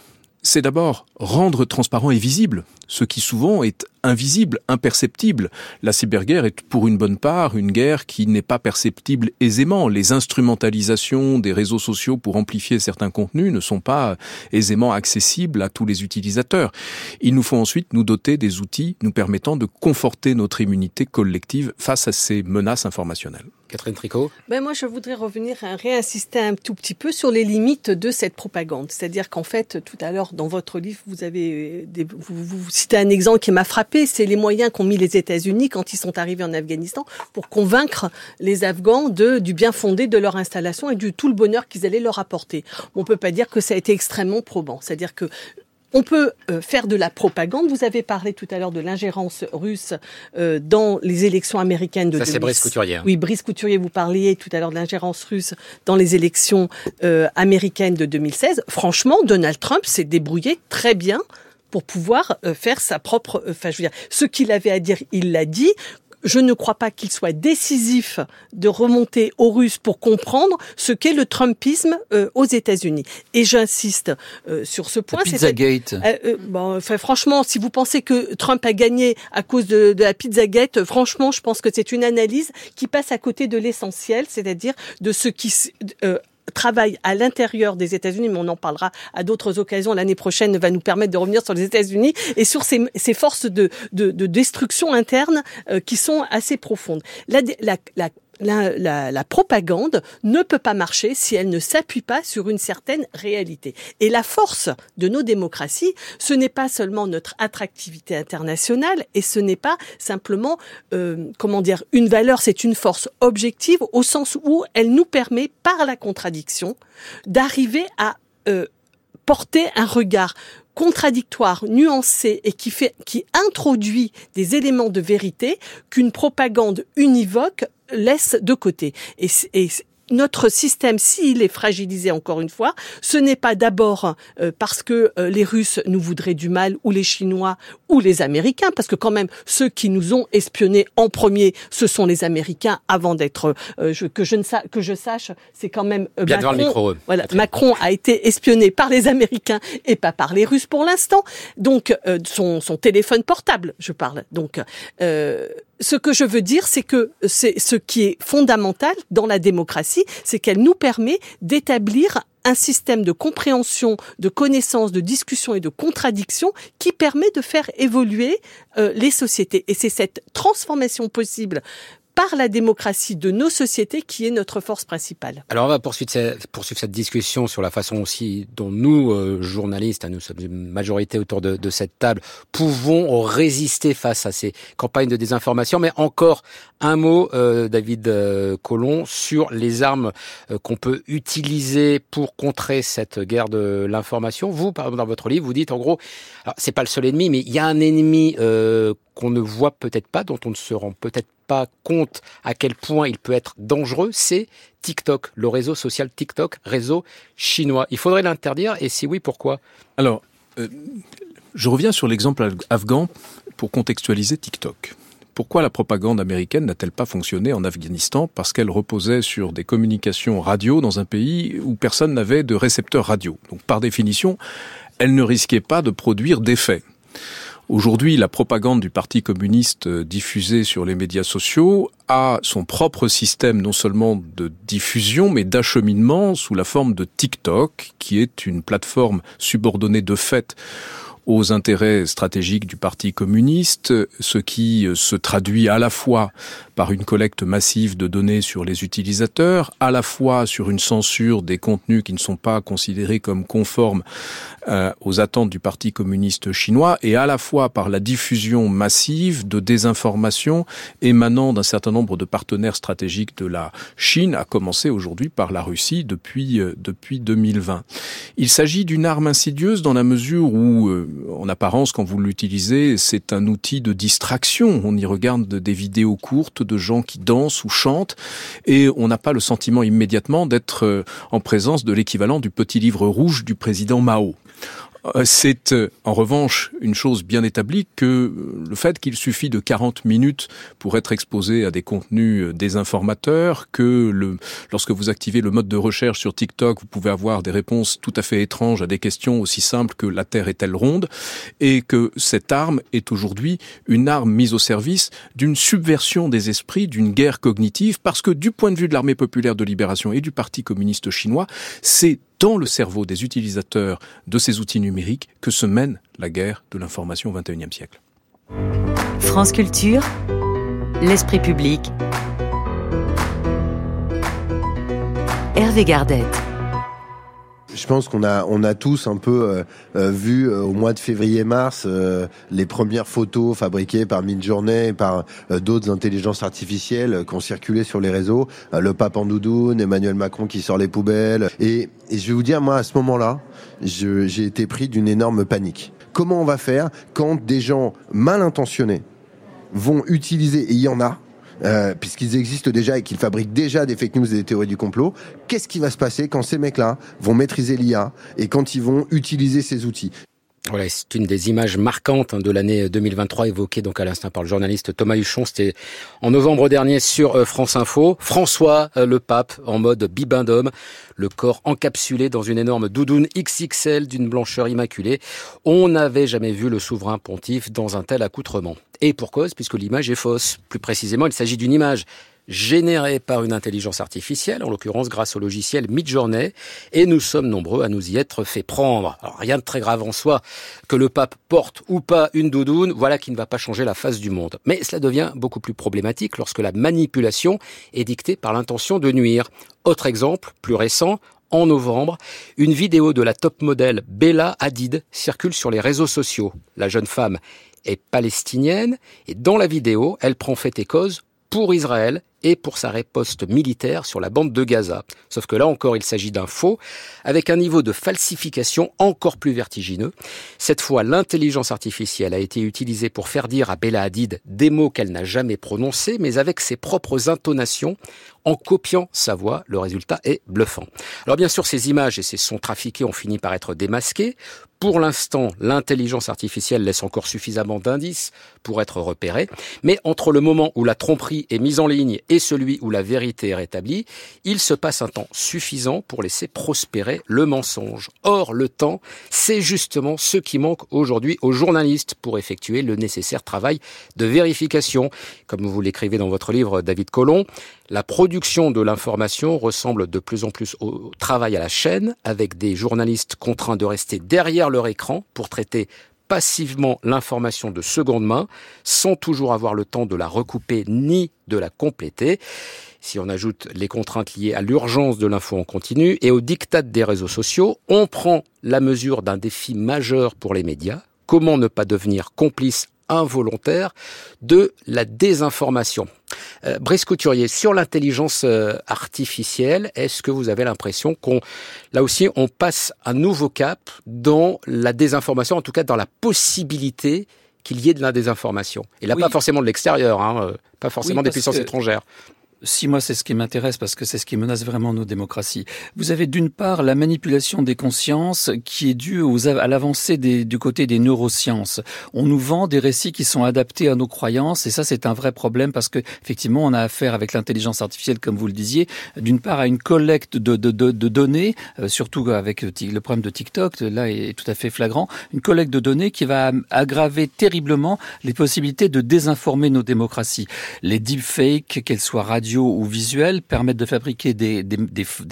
c'est d'abord rendre transparent et visible ce qui souvent est invisible, imperceptible. La cyberguerre est pour une bonne part une guerre qui n'est pas perceptible aisément. Les instrumentalisations des réseaux sociaux pour amplifier certains contenus ne sont pas aisément accessibles à tous les utilisateurs. Il nous faut ensuite nous doter des outils nous permettant de conforter notre immunité collective face à ces menaces informationnelles. Catherine Tricot ben Moi, je voudrais revenir, à réinsister un tout petit peu sur les limites de cette propagande. C'est-à-dire qu'en fait, tout à l'heure, dans votre livre, vous avez des, vous, citez un exemple qui m'a frappé, c'est les moyens qu'ont mis les États-Unis quand ils sont arrivés en Afghanistan pour convaincre les Afghans de, du bien fondé de leur installation et du tout le bonheur qu'ils allaient leur apporter. On peut pas dire que ça a été extrêmement probant. C'est-à-dire que on peut euh, faire de la propagande. Vous avez parlé tout à l'heure de l'ingérence russe euh, dans les élections américaines de Ça, c'est Brice Couturier. Oui, Brice Couturier, vous parliez tout à l'heure de l'ingérence russe dans les élections euh, américaines de 2016. Franchement, Donald Trump s'est débrouillé très bien pour pouvoir faire sa propre, enfin je veux dire, ce qu'il avait à dire, il l'a dit je ne crois pas qu'il soit décisif de remonter aux Russes pour comprendre ce qu'est le Trumpisme euh, aux États-Unis. Et j'insiste euh, sur ce point. Pizzagate. Euh, bon, enfin, franchement, si vous pensez que Trump a gagné à cause de, de la Pizzagate, franchement, je pense que c'est une analyse qui passe à côté de l'essentiel, c'est-à-dire de ce qui travaille à l'intérieur des États-Unis, mais on en parlera à d'autres occasions. L'année prochaine va nous permettre de revenir sur les États-Unis et sur ces, forces de, destruction interne euh, qui sont assez profondes. Propagande ne peut pas marcher si elle ne s'appuie pas sur une certaine réalité. Et la force de nos démocraties, ce n'est pas seulement notre attractivité internationale et ce n'est pas simplement, euh, comment dire, une valeur, c'est une force objective au sens où elle nous permet, par la contradiction, d'arriver à euh, porter un regard contradictoire, nuancé et qui fait, qui introduit des éléments de vérité qu'une propagande univoque laisse de côté. Et, et notre système, s'il est fragilisé encore une fois, ce n'est pas d'abord euh, parce que euh, les Russes nous voudraient du mal ou les Chinois ou les Américains, parce que quand même ceux qui nous ont espionnés en premier, ce sont les Américains avant d'être euh, que je ne que je sache, c'est quand même Bien Macron. Le micro, voilà, Macron a été espionné par les Américains et pas par les Russes pour l'instant. Donc son, son téléphone portable, je parle. Donc ce que je veux dire, c'est que c'est ce qui est fondamental dans la démocratie, c'est qu'elle nous permet d'établir un système de compréhension, de connaissance, de discussion et de contradiction qui permet de faire évoluer euh, les sociétés. Et c'est cette transformation possible par la démocratie de nos sociétés qui est notre force principale. Alors on va poursuivre cette, discussion sur la façon aussi dont nous, euh, journalistes, hein, nous sommes une majorité autour de, de, cette table, pouvons résister face à ces campagnes de désinformation. Mais encore un mot, euh, David euh, Colomb, sur les armes qu'on peut utiliser pour contrer cette guerre de l'information. Vous, dans votre livre, vous dites en gros, c'est pas le seul ennemi, mais il y a un ennemi qu'on ne voit peut-être pas, dont on ne se rend peut-être pas compte à quel point il peut être dangereux, c'est TikTok, le réseau social TikTok, réseau chinois. Il faudrait l'interdire et si oui, pourquoi? Alors, euh, je reviens sur l'exemple afghan pour contextualiser TikTok. Pourquoi la propagande américaine n'a-t-elle pas fonctionné en Afghanistan? Parce qu'elle reposait sur des communications radio dans un pays où personne n'avait de récepteur radio. Donc par définition, elle ne risquait pas de produire d'effets. Aujourd'hui, la propagande du Parti communiste euh, diffusée sur les médias sociaux a son propre système non seulement de diffusion, mais d'acheminement sous la forme de TikTok, qui est une plateforme subordonnée de fait aux intérêts stratégiques du Parti communiste, ce qui euh, se traduit à la fois par une collecte massive de données sur les utilisateurs, à la fois sur une censure des contenus qui ne sont pas considérés comme conformes euh, aux attentes du Parti communiste chinois, et à la fois par la diffusion massive de désinformation émanant d'un certain nombre de partenaires stratégiques de la Chine, à commencer aujourd'hui par la Russie depuis, euh, depuis 2020. Il s'agit d'une arme insidieuse dans la mesure où en apparence, quand vous l'utilisez, c'est un outil de distraction. On y regarde des vidéos courtes de gens qui dansent ou chantent et on n'a pas le sentiment immédiatement d'être euh, en présence de l'équivalent du petit livre rouge du président Mao. Euh, c'est euh, en revanche une chose bien établie que euh, le fait qu'il suffit de 40 minutes pour être exposé à des contenus désinformateurs, que le, lorsque vous activez le mode de recherche sur TikTok, vous pouvez avoir des réponses tout à fait étranges à des questions aussi simples que la Terre est-elle ronde, et que cette arme est aujourd'hui une arme mise au service d'une subversion des esprits, d'une guerre cognitive, parce que du point de vue de l'armée populaire de libération et du Parti communiste chinois, c'est dans le cerveau des utilisateurs de ces outils numériques que se mène la guerre de l'information au XXIe siècle. France Culture, l'esprit public. Hervé Gardette je pense qu'on a, on a tous un peu euh, euh, vu euh, au mois de février-mars les premières photos fabriquées par Midjourney et par d'autres intelligences artificielles qui ont circulé sur les réseaux. le pape en doudoune, Emmanuel Macron qui sort les poubelles. Et, et je vais vous dire, moi, à ce moment-là, j'ai été pris d'une énorme panique. Comment on va faire quand des gens mal intentionnés vont utiliser, et il y en a, euh, puisqu'ils existent déjà et qu'ils fabriquent déjà des fake news et des théories du complot, qu'est-ce qui va se passer quand ces mecs-là vont maîtriser l'IA et quand ils vont utiliser ces outils? Voilà, c'est une des images marquantes hein, de l'année 2023 évoquée donc à l'instant par le journaliste Thomas Huchon. C'était en novembre dernier sur euh, France Info. François euh, le pape en mode bibendum, le corps encapsulé dans une énorme doudoune XXL d'une blancheur immaculée. On n'avait jamais vu le souverain pontife dans un tel accoutrement. Et pour cause, puisque l'image est fausse. Plus précisément, il s'agit d'une image générés par une intelligence artificielle, en l'occurrence grâce au logiciel Midjourney, et nous sommes nombreux à nous y être fait prendre. Alors rien de très grave en soi que le pape porte ou pas une doudoune, voilà qui ne va pas changer la face du monde. Mais cela devient beaucoup plus problématique lorsque la manipulation est dictée par l'intention de nuire. Autre exemple, plus récent, en novembre, une vidéo de la top modèle Bella Hadid circule sur les réseaux sociaux. La jeune femme est palestinienne et dans la vidéo, elle prend fait et cause pour Israël et pour sa riposte militaire sur la bande de Gaza. Sauf que là encore, il s'agit d'un faux, avec un niveau de falsification encore plus vertigineux. Cette fois, l'intelligence artificielle a été utilisée pour faire dire à Bella Hadid des mots qu'elle n'a jamais prononcés, mais avec ses propres intonations, en copiant sa voix. Le résultat est bluffant. Alors bien sûr, ces images et ces sons trafiqués ont fini par être démasqués. Pour l'instant, l'intelligence artificielle laisse encore suffisamment d'indices pour être repérée, mais entre le moment où la tromperie est mise en ligne et celui où la vérité est rétablie, il se passe un temps suffisant pour laisser prospérer le mensonge. Or, le temps, c'est justement ce qui manque aujourd'hui aux journalistes pour effectuer le nécessaire travail de vérification. Comme vous l'écrivez dans votre livre, David Colomb, la de l'information ressemble de plus en plus au travail à la chaîne, avec des journalistes contraints de rester derrière leur écran pour traiter passivement l'information de seconde main, sans toujours avoir le temps de la recouper ni de la compléter. Si on ajoute les contraintes liées à l'urgence de l'info en continu et au diktat des réseaux sociaux, on prend la mesure d'un défi majeur pour les médias. Comment ne pas devenir complice involontaire de la désinformation? Euh, Brice Couturier, sur l'intelligence euh, artificielle, est-ce que vous avez l'impression qu'on, là aussi, on passe un nouveau cap dans la désinformation, en tout cas dans la possibilité qu'il y ait de la désinformation? Et là, pas forcément de l'extérieur, hein, euh, pas forcément des puissances étrangères si moi c'est ce qui m'intéresse parce que c'est ce qui menace vraiment nos démocraties. Vous avez d'une part la manipulation des consciences qui est due aux, à l'avancée du côté des neurosciences. On nous vend des récits qui sont adaptés à nos croyances et ça c'est un vrai problème parce que effectivement on a affaire avec l'intelligence artificielle comme vous le disiez, d'une part à une collecte de, de, de, données, euh, surtout avec le problème de TikTok, là est tout à fait flagrant, une collecte de données qui va aggraver terriblement les possibilités de désinformer nos démocraties. Les deepfakes, qu'elles soient radio ou visuels permettent de fabriquer des,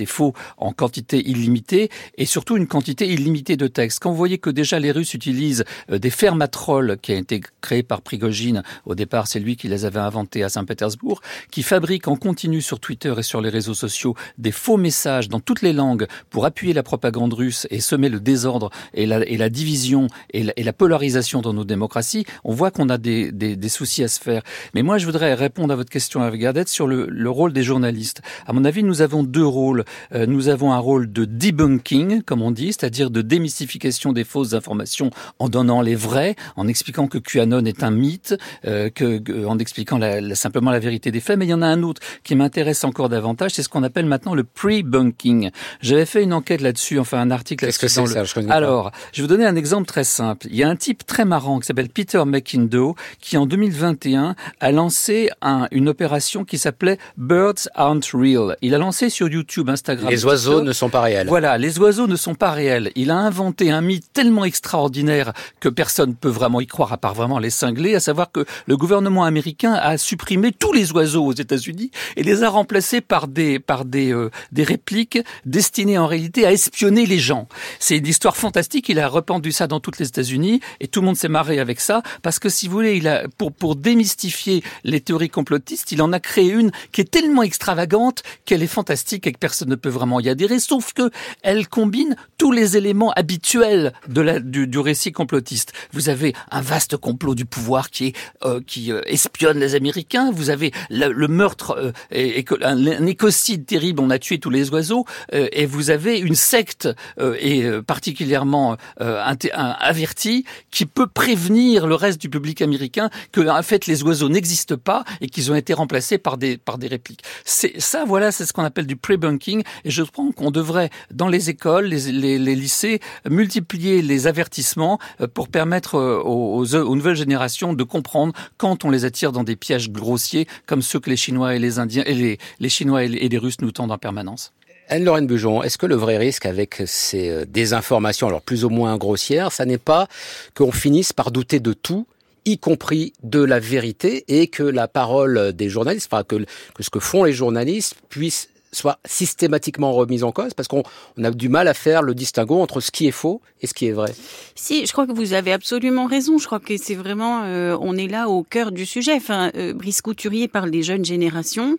faux en quantité illimitée et surtout une quantité illimitée de textes. Quand vous voyez que déjà les Russes utilisent euh, des fermatrolles qui a été créé par Prigogine, au départ c'est lui qui les avait inventés à Saint-Pétersbourg, qui fabrique en continu sur Twitter et sur les réseaux sociaux des faux messages dans toutes les langues pour appuyer la propagande russe et semer le désordre et la, division et la, polarisation dans nos démocraties, on voit qu'on a des, soucis à se faire. Mais moi je voudrais répondre à votre question avec Gardette sur le, le rôle des journalistes. À mon avis, nous avons deux rôles. Euh, nous avons un rôle de debunking, comme on dit, c'est-à-dire de démystification des fausses informations en donnant les vrais, en expliquant que QAnon est un mythe, euh, que, en expliquant la, simplement la vérité des faits. Mais il y en a un autre qui m'intéresse encore davantage, c'est ce qu'on appelle maintenant le pre-bunking. J'avais fait une enquête là-dessus, enfin un article. Qu'est-ce que c'est ça? Je Alors, je vais vous donner un exemple très simple. Il y a un type très marrant qui s'appelle Peter McIndoe, qui en 2021 a lancé un, une opération qui s'appelait Birds aren't real. Il a lancé sur YouTube, Instagram. Les oiseaux ne sont pas réels. Voilà, les oiseaux ne sont pas réels. Il a inventé un mythe tellement extraordinaire que personne ne peut vraiment y croire à part vraiment les cinglés, à savoir que le gouvernement américain a supprimé tous les oiseaux aux États-Unis et les a remplacés par des par des euh, des répliques destinées en réalité à espionner les gens. C'est une histoire fantastique. Il a répandu ça dans toutes les États-Unis et tout le monde s'est marré avec ça parce que si vous voulez, il a pour pour démystifier les théories complotistes, il en a créé une qui est tellement extravagante qu'elle est fantastique et que personne ne peut vraiment y adhérer, sauf que elle combine tous les éléments habituels du, du récit complotiste. Vous avez un vaste complot du pouvoir qui euh, qui euh, espionne les Américains. Vous avez le, meurtre euh, et, un, écocide terrible, on a tué tous les oiseaux, et vous avez une secte et particulièrement avertie qui peut prévenir le reste du public américain que en fait les oiseaux n'existent pas et qu'ils ont été remplacés par des des répliques. C'est ça, voilà, c'est ce qu'on appelle du pre-bunking. Et je pense qu'on devrait, dans les écoles, les, les, lycées, multiplier les avertissements euh, pour permettre euh, aux, nouvelles générations de comprendre quand on les attire dans des pièges grossiers comme ceux que les Chinois et les Indiens et les, les Chinois et les, Russes nous tendent en permanence. Anne-Lorraine Bujon, est-ce que le vrai risque avec ces euh, désinformations, alors plus ou moins grossières, ça n'est pas qu'on finisse par douter de tout y compris de la vérité, et que la parole des journalistes, enfin que, que ce que font les journalistes puisse soit systématiquement remise en cause parce qu'on a du mal à faire le distinguo entre ce qui est faux et ce qui est vrai. Si, je crois que vous avez absolument raison. Je crois que c'est vraiment, euh, on est là au cœur du sujet. Enfin, euh, Brice Couturier parle des jeunes générations.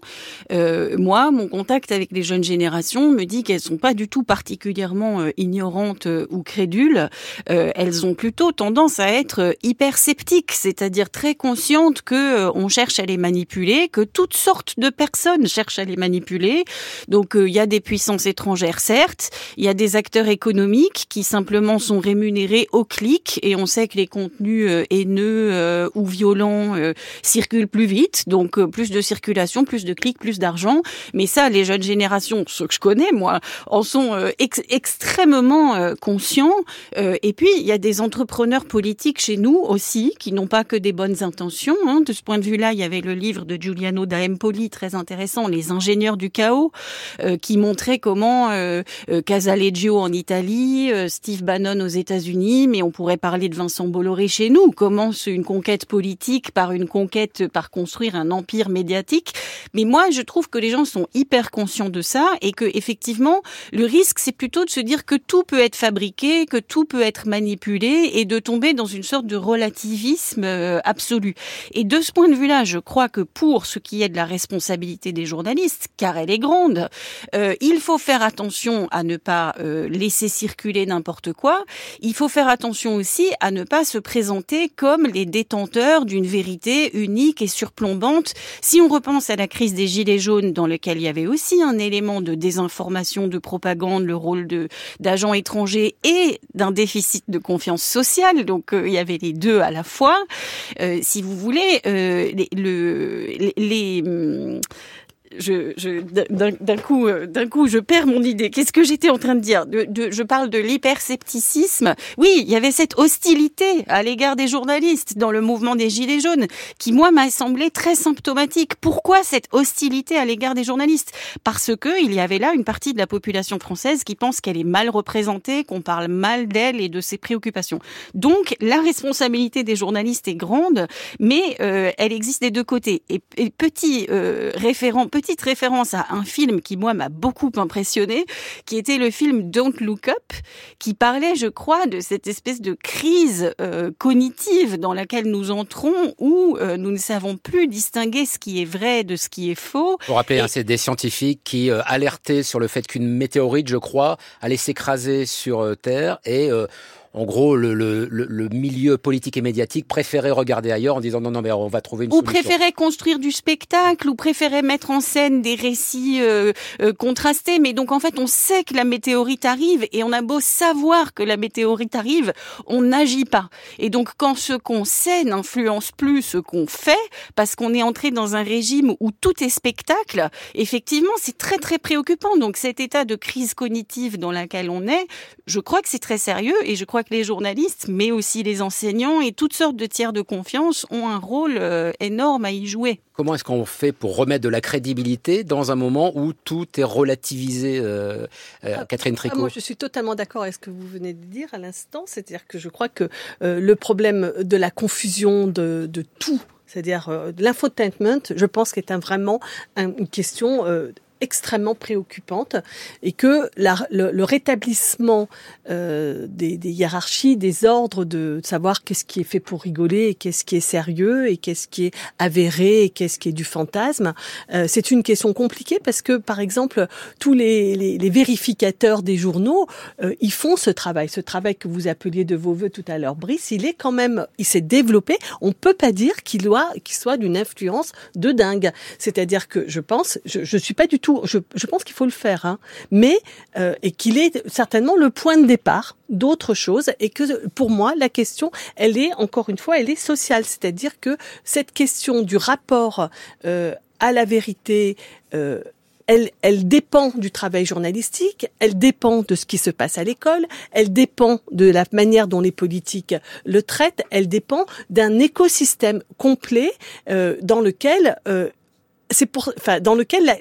Euh, moi, mon contact avec les jeunes générations me dit qu'elles sont pas du tout particulièrement euh, ignorantes ou crédules. elles ont plutôt tendance à être hyper sceptiques, c'est-à-dire très conscientes que on cherche à les manipuler, que toutes sortes de personnes cherchent à les manipuler donc euh, il y a des puissances étrangères, certes, il y a des acteurs économiques qui simplement sont rémunérés au clic et on sait que les contenus euh, haineux euh, ou violents circulent plus vite, donc plus de circulation, plus de clics, plus d'argent. Mais ça, les jeunes générations, ceux que je connais, moi, en sont extrêmement conscients. et puis, il y a des entrepreneurs politiques chez nous aussi qui n'ont pas que des bonnes intentions. Hein. De ce point de vue-là, il y avait le livre de Giuliano da Empoli, très intéressant, Les ingénieurs du chaos, euh, qui montrait comment euh, euh, Casaleggio en Italie, Steve Bannon aux États-Unis, mais on pourrait parler de Vincent Bolloré chez nous. Comment une conquête politique par une conquête par construire un empire médiatique. Mais moi, je trouve que les gens sont hyper conscients de ça et que effectivement, le risque, c'est plutôt de se dire que tout peut être fabriqué, que tout peut être manipulé et de tomber dans une sorte de relativisme absolu. Et de ce point de vue-là, je crois que pour ce qui est de la responsabilité des journalistes, car elle est grande, euh, il faut faire attention à ne pas euh, laisser circuler n'importe quoi. Il faut faire attention aussi à ne pas se présenter comme les détenteurs d'une vérité unique et surplombante. Si on repense à la crise des Gilets jaunes, dans lequel il y avait aussi un élément de désinformation, de propagande, le rôle de d'agents étrangers et d'un déficit de confiance sociale, donc euh, il y avait les deux à la fois. si vous voulez, les, le, les, les hum, je, je d'un coup, euh, d'un coup, je perds mon idée. Qu'est-ce que j'étais en train de dire de, de, Je parle de l'hyperscepticisme. Oui, il y avait cette hostilité à l'égard des journalistes dans le mouvement des Gilets jaunes, qui moi m'a semblé très symptomatique. Pourquoi cette hostilité à l'égard des journalistes? Parce que il y avait là une partie de la population française qui pense qu'elle est mal représentée, qu'on parle mal d'elle et de ses préoccupations. Donc la responsabilité des journalistes est grande, mais euh, elle existe des deux côtés. Et, petit euh, référent, petite référence à un film qui, moi, m'a beaucoup impressionné, qui était le film Don't Look Up, qui parlait, je crois, de cette espèce de crise euh, cognitive dans laquelle nous entrons, où euh, nous ne savons plus distinguer ce qui est vrai de ce qui est faux. Pour rappeler, hein, c'est des scientifiques qui euh, alertaient sur le fait qu'une météorite, je crois, allait s'écraser sur Terre et en gros, le, le, le, milieu politique et médiatique préférait regarder ailleurs en disant non, non, mais on va trouver une ou solution. Ou préférait construire du spectacle, ou préférait mettre en scène des récits euh, euh, contrastés. Mais donc, en fait, on sait que la météorite arrive et on a beau savoir que la météorite arrive, on n'agit pas. Et donc, quand ce qu'on sait n'influence plus ce qu'on fait, parce qu'on est entré dans un régime où tout est spectacle, effectivement, c'est très, très préoccupant. Donc, cet état de crise cognitive dans laquelle on est, je crois que c'est très sérieux et je crois que les journalistes, mais aussi les enseignants et toutes sortes de tiers de confiance ont un rôle euh, énorme à y jouer. Comment est-ce qu'on fait pour remettre de la crédibilité dans un moment où tout est relativisé, euh, euh, ah, Catherine Tricot Moi, je suis totalement d'accord avec ce que vous venez de dire à l'instant. C'est-à-dire que je crois que le problème de la confusion de, tout c'est-à-dire l'infotainment, je pense qu'il est vraiment une question extrêmement préoccupante et que le, rétablissement euh, des, hiérarchies, des ordres, de savoir qu'est-ce qui est fait pour rigoler et qu'est-ce qui est sérieux et qu'est-ce qui est avéré et qu'est-ce qui est du fantasme, euh, c'est une question compliquée parce que, par exemple, tous les, vérificateurs des journaux, euh, ils font ce travail, ce travail que vous appeliez de vos voeux tout à l'heure, Brice, il est quand même, il s'est développé. On peut pas dire qu'il qu'il soit d'une influence de dingue. C'est-à-dire que je pense, je, je suis pas du tout je, pense qu'il faut le faire, hein. mais euh, et qu'il est certainement le point de départ d'autres choses et que pour moi la question, elle est encore une fois, elle est sociale, c'est-à-dire que cette question du rapport euh, à la vérité euh, elle, elle, dépend du travail journalistique, elle dépend de ce qui se passe à l'école, elle dépend de la manière dont les politiques le traitent, elle dépend d'un écosystème complet euh, dans lequel euh, c'est pour, enfin, dans lequel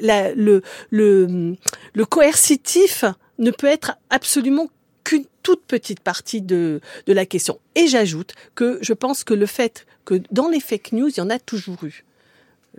le coercitif ne peut être absolument qu'une toute petite partie de, de la question. Et j'ajoute que je pense que le fait que dans les fake news, il y en a toujours eu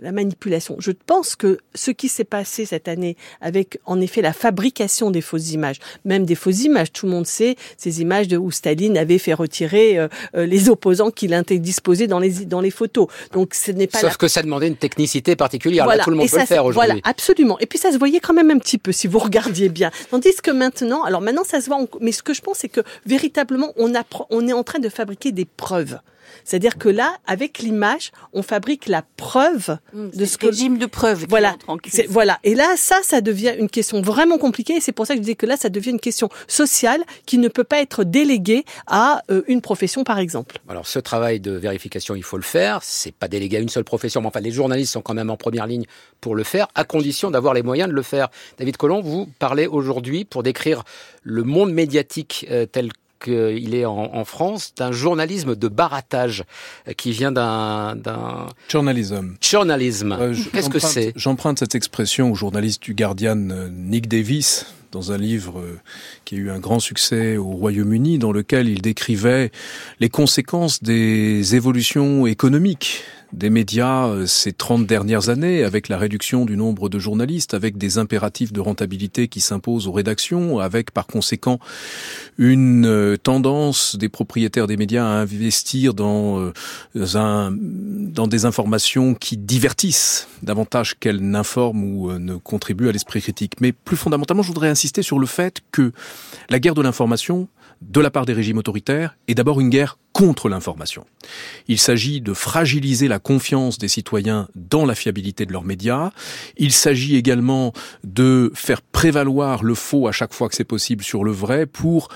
la manipulation. Je pense que ce qui s'est passé cette année avec, en effet, la fabrication des fausses images, même des fausses images, tout le monde sait ces images de où Staline avait fait retirer euh, euh, les opposants qu'il disposé dans les dans les photos. Donc ce n'est pas. Sauf que ça demandait une technicité particulière. Là, tout le monde peut le faire aujourd'hui. Voilà, absolument. Et puis ça se voyait quand même un petit peu si vous regardiez bien. Tandis que maintenant, alors maintenant ça se voit. Mais ce que je pense, c'est que véritablement, on apprend, on est en train de fabriquer des preuves. C'est-à-dire que là, avec l'image, on fabrique la preuve mmh, de ce que régime de preuve. Voilà, voilà. Et là, ça, ça devient une question vraiment compliquée. Et c'est pour ça que je dis que là, ça devient une question sociale qui ne peut pas être déléguée à euh, une profession, par exemple. Alors, ce travail de vérification, il faut le faire. C'est pas délégué à une seule profession, mais enfin, les journalistes sont quand même en première ligne pour le faire, à condition d'avoir les moyens de le faire. David Collomb, vous parlez aujourd'hui pour décrire le monde médiatique euh, tel qu'il est en, France d'un journalisme de baratage euh, qui vient d'un journalisme. Journalisme. Euh, Qu'est-ce que c'est? J'emprunte cette expression au journaliste du Guardian euh, Nick Davis dans un livre qui a eu un grand succès au Royaume-Uni, dans lequel il décrivait les conséquences des évolutions économiques des médias euh, ces 30 dernières années, avec la réduction du nombre de journalistes, avec des impératifs de rentabilité qui s'imposent aux rédactions, avec par conséquent une euh, tendance des propriétaires des médias à investir euh, dans des informations qui divertissent davantage qu'elles n'informent ou ne contribuent à l'esprit critique. Mais plus fondamentalement, je voudrais insister sur le fait que la guerre de l'information, de la part des régimes autoritaires est d'abord une guerre contre l'information. Il s'agit de fragiliser la confiance des citoyens dans la fiabilité de leurs médias. Il s'agit également de faire prévaloir le faux à chaque fois que c'est possible sur le vrai pour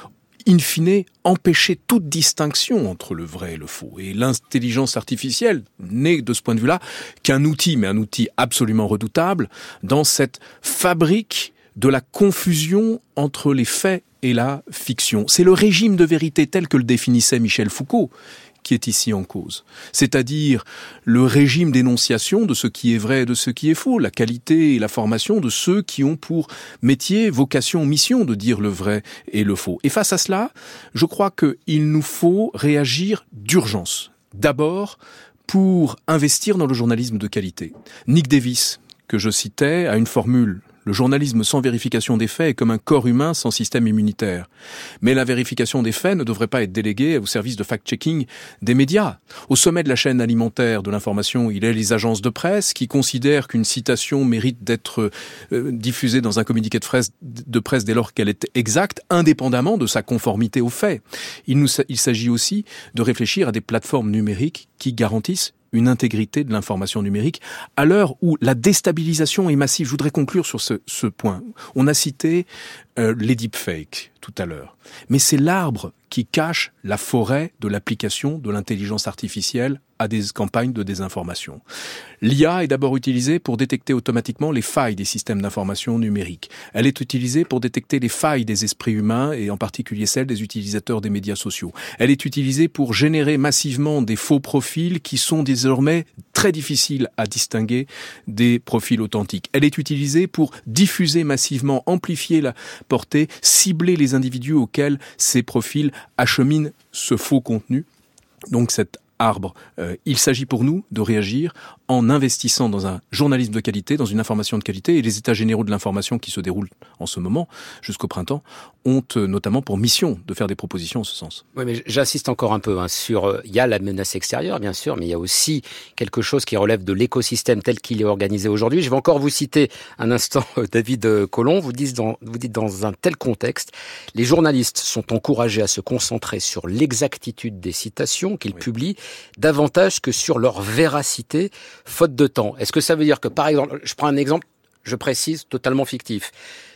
in fine, empêcher toute distinction entre le vrai et le faux. Et l'intelligence artificielle n'est de ce point de vue-là qu'un outil, mais un outil absolument redoutable, dans cette fabrique de la confusion entre les faits et la fiction. C'est le régime de vérité tel que le définissait Michel Foucault qui est ici en cause. C'est-à-dire le régime d'énonciation de ce qui est vrai et de ce qui est faux, la qualité et la formation de ceux qui ont pour métier, vocation, mission de dire le vrai et le faux. Et face à cela, je crois qu'il nous faut réagir d'urgence. D'abord, pour investir dans le journalisme de qualité. Nick Davis, que je citais, a une formule le journalisme sans vérification des faits est comme un corps humain sans système immunitaire. Mais la vérification des faits ne devrait pas être déléguée au service de fact-checking des médias. Au sommet de la chaîne alimentaire de l'information, il a les agences de presse qui considèrent qu'une citation mérite d'être euh, diffusée dans un communiqué de presse, dès lors qu'elle est exacte, indépendamment de sa conformité aux faits. Il s'agit aussi de réfléchir à des plateformes numériques qui garantissent une intégrité de l'information numérique à l'heure où la déstabilisation est massive. Je voudrais conclure sur ce, point. On a cité euh, les deepfakes tout à l'heure. Mais c'est l'arbre qui cache la forêt de l'application de l'intelligence artificielle à des campagnes de désinformation. L'IA est d'abord utilisée pour détecter automatiquement les failles des systèmes d'information numérique. Elle est utilisée pour détecter les failles des esprits humains et en particulier celles des utilisateurs des médias sociaux. Elle est utilisée pour générer massivement des faux profils qui sont désormais très difficiles à distinguer des profils authentiques. Elle est utilisée pour diffuser massivement, amplifier la portée, cibler les individus auxquels ces profils acheminent ce faux contenu. Donc cette arbre. Euh, il s'agit pour nous de réagir en investissant dans un journalisme de qualité, dans une information de qualité, et les états généraux de l'information qui se déroulent en ce moment, jusqu'au printemps, ont euh, notamment pour mission de faire des propositions en ce sens. Oui, mais j'insiste encore un peu hein, sur, euh, il y a la menace extérieure, bien sûr, mais il y a aussi quelque chose qui relève de l'écosystème tel qu'il est organisé aujourd'hui. Je vais encore vous citer un instant David Colomb, vous dites, dans, vous dites dans un tel contexte, les journalistes sont encouragés à se concentrer sur l'exactitude des citations qu'ils publient davantage que sur leur véracité, faute de temps. Est-ce que ça veut dire que, par exemple, je prends un exemple, je précise, totalement fictif.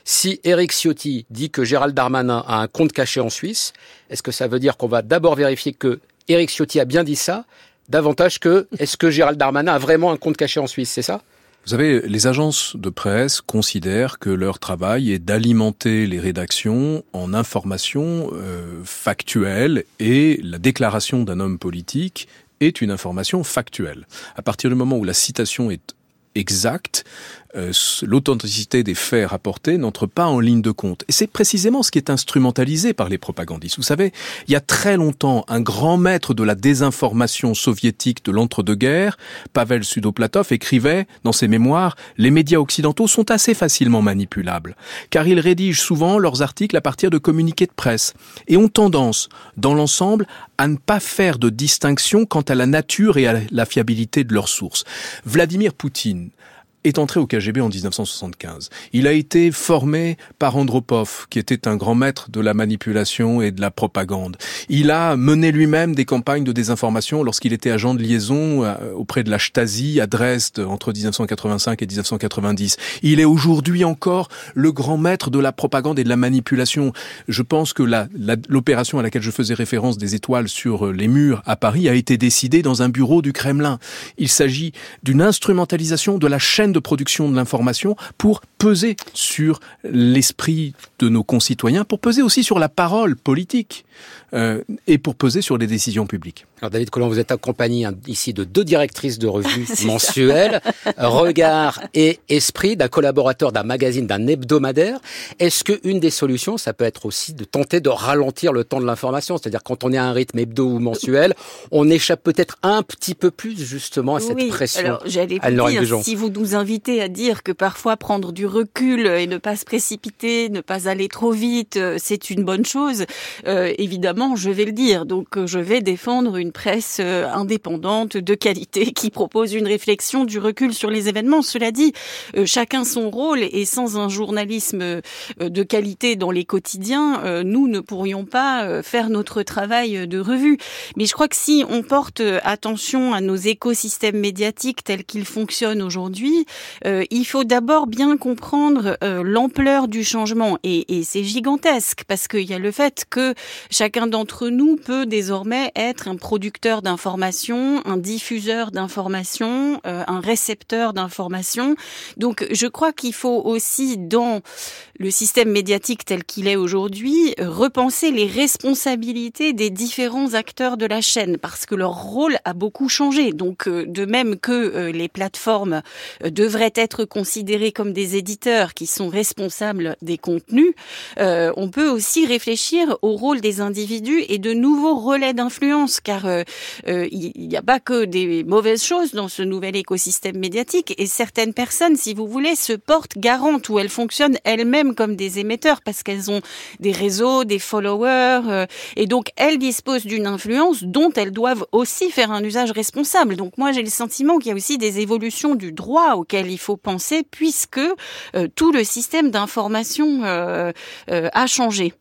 Si Eric Ciotti dit que Gérald Darmanin a un compte caché en Suisse, est-ce que ça veut dire qu'on va d'abord vérifier que Eric Ciotti a bien dit ça, davantage que est-ce que Gérald Darmanin a vraiment un compte caché en Suisse, c'est ça? Vous savez, les agences de presse considèrent que leur travail est d'alimenter les rédactions en informations euh, factuelles et la déclaration d'un homme politique est une information factuelle. À partir du moment où la citation est exacte, euh, l'authenticité des faits rapportés n'entre pas en ligne de compte. Et c'est précisément ce qui est instrumentalisé par les propagandistes. Vous savez, il y a très longtemps, un grand maître de la désinformation soviétique de l'entre-deux-guerres, Pavel Sudoplatov, écrivait dans ses mémoires Les médias occidentaux sont assez facilement manipulables, car ils rédigent souvent leurs articles à partir de communiqués de presse et ont tendance, dans l'ensemble, à ne pas faire de distinction quant à la nature et à la fiabilité de leurs sources. Vladimir Poutine est entré au KGB en 1975. Il a été formé par Andropov, qui était un grand maître de la manipulation et de la propagande. Il a mené lui-même des campagnes de désinformation lorsqu'il était agent de liaison euh, auprès de la Stasi à Dresde entre 1985 et 1990. Il est aujourd'hui encore le grand maître de la propagande et de la manipulation. Je pense que l'opération à laquelle je faisais référence des étoiles sur les murs à Paris a été décidée dans un bureau du Kremlin. Il s'agit d'une instrumentalisation de la chaîne de production de l'information pour peser sur l'esprit de nos concitoyens, pour peser aussi sur la parole politique euh, et pour peser sur les décisions publiques. Alors David Collomb, vous êtes accompagné ici de deux directrices de revues mensuelles, Regard et Esprit, d'un collaborateur d'un magazine, d'un hebdomadaire. Est-ce qu'une des solutions, ça peut être aussi de tenter de ralentir le temps de l'information? C'est-à-dire quand on est à un rythme hebdo ou mensuel, on échappe peut-être un petit peu plus justement à cette pression. Alors j'allais dire, si vous nous invitez à dire que parfois prendre du recul et ne pas se précipiter, ne pas aller trop vite, euh, c'est une bonne chose, euh, évidemment, je vais le dire. Donc je vais défendre une presse euh, indépendante de qualité qui propose une réflexion du recul sur les événements. Cela dit, euh, chacun son rôle et sans un journalisme euh, de qualité dans les quotidiens, nous ne pourrions pas faire notre travail de revue. Mais je crois que si on porte attention à nos écosystèmes médiatiques tels qu'ils fonctionnent aujourd'hui, il faut d'abord bien comprendre l'ampleur du changement et, et c'est gigantesque parce qu'il y a le fait que chacun d'entre nous peut désormais être un producteur d'informations, un diffuseur d'informations, euh, un récepteur d'informations. Donc je crois qu'il faut aussi dans le système médiatique tel qu'il est aujourd'hui repenser les responsabilités des différents acteurs de la chaîne parce que leur rôle a beaucoup changé. Donc euh, de même que euh, les plateformes devraient être considérées comme des éditeurs qui sont responsables des contenus, on peut aussi réfléchir au rôle des individus et de nouveaux relais d'influence car euh, euh, il n'y a pas que des mauvaises choses dans ce nouvel écosystème médiatique et certaines personnes, si vous voulez, se portent garantes ou elles fonctionnent elles-mêmes comme des émetteurs parce qu'elles ont des réseaux, des followers euh, et donc elles disposent d'une influence dont elles doivent aussi faire un usage responsable. Donc moi j'ai le sentiment qu'il y a aussi des évolutions du droit auxquelles il faut penser puisque tout le système d'information a changé.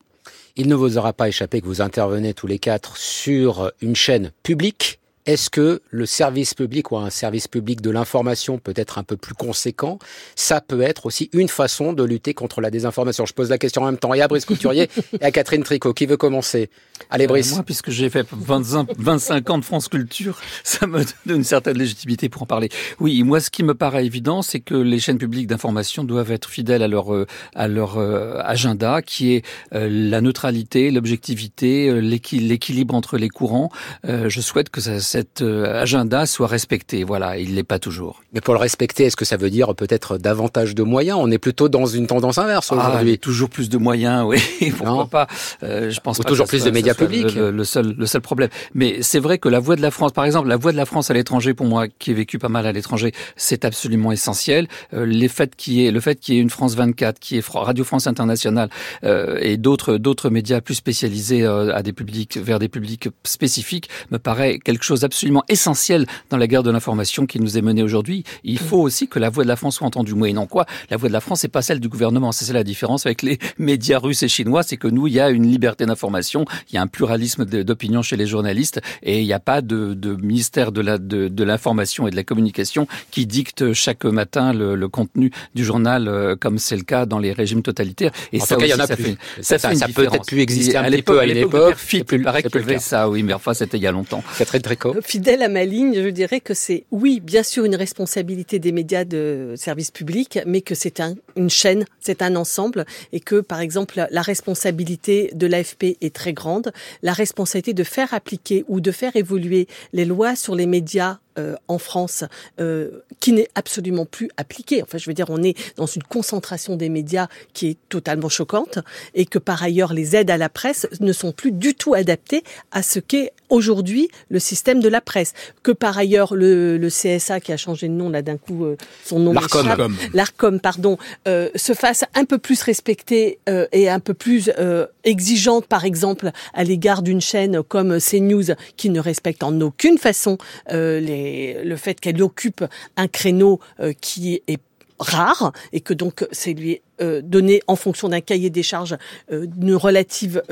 Il ne vous aura pas échappé que vous intervenez tous les quatre sur une chaîne publique est-ce que le service public ou un service public de l'information peut être un peu plus conséquent? Ça peut être aussi une façon de lutter contre la désinformation. Je pose la question en même temps et à Brice Couturier et à Catherine Tricot. Qui veut commencer? Allez, Brice. Euh, moi, puisque j'ai fait 25, ans de France Culture, ça me donne une certaine légitimité pour en parler. Oui, moi, ce qui me paraît évident, c'est que les chaînes publiques d'information doivent être fidèles à leur, euh, à leur euh, agenda, qui est la neutralité, l'objectivité, l'équilibre entre les courants. Je souhaite que ça cet euh, agenda soit respecté. Voilà, il l'est pas toujours. Mais pour le respecter, est-ce que ça veut dire peut-être davantage de moyens? On est plutôt dans une tendance inverse ah, aujourd'hui. toujours plus de moyens, oui. Pourquoi pas? Euh, Je pense Ou toujours plus de médias publics. Le, seul, le seul problème. Mais c'est vrai que la voix de la France, par exemple, la voix de la France à l'étranger, pour moi, qui ai vécu pas mal à l'étranger, c'est absolument essentiel. Euh, les faits qui est, le fait qu'il y ait une France 24, qui est Radio France Internationale euh, et d'autres d'autres médias plus spécialisés euh, à des publics vers des publics spécifiques me paraît quelque chose absolument essentiel dans la guerre de l'information qui nous est menée aujourd'hui. Il faut aussi que la voix de la France soit entendue. Moyennant quoi, la voix de la France n'est pas celle du gouvernement. C'est la différence avec les médias russes et chinois, c'est que nous, il y a une liberté d'information, il y a un pluralisme d'opinion chez les journalistes et il n'y a pas de, de ministère de la de, l'information et de la communication qui dicte chaque matin le, contenu du journal euh, comme c'est le cas dans les régimes totalitaires. Et ça aussi, ça Fait, ça, ça, ça peut être plus exister un petit peu à l'époque. Il paraît qu'il y avait ça, oui, mais enfin c'était il y a longtemps. très très Fidèle à ma ligne, je dirais que c'est, oui, bien sûr, une responsabilité des médias de service public, mais que c'est un, une chaîne, c'est un ensemble, et que, par exemple, la responsabilité de l'AFP est très grande, la responsabilité de faire appliquer ou de faire évoluer les lois sur les médias euh, en France, euh, qui n'est absolument plus appliquée. Enfin, je veux dire, on est dans une concentration des médias qui est totalement choquante et que par ailleurs, les aides à la presse ne sont plus du tout adaptées à ce qu'est aujourd'hui le système de la presse. Que par ailleurs, le, le CSA qui a changé de nom là d'un coup, euh, son nom l'Arcom, l'Arcom, pardon, euh, se fasse un peu plus respecter euh, et un peu plus euh, exigeante, par exemple, à l'égard d'une chaîne comme CNews qui ne respecte en aucune façon euh, les, le fait qu'elle occupe un créneau euh, qui est rare et que donc c'est lui euh, donné en fonction d'un cahier des charges euh, une relative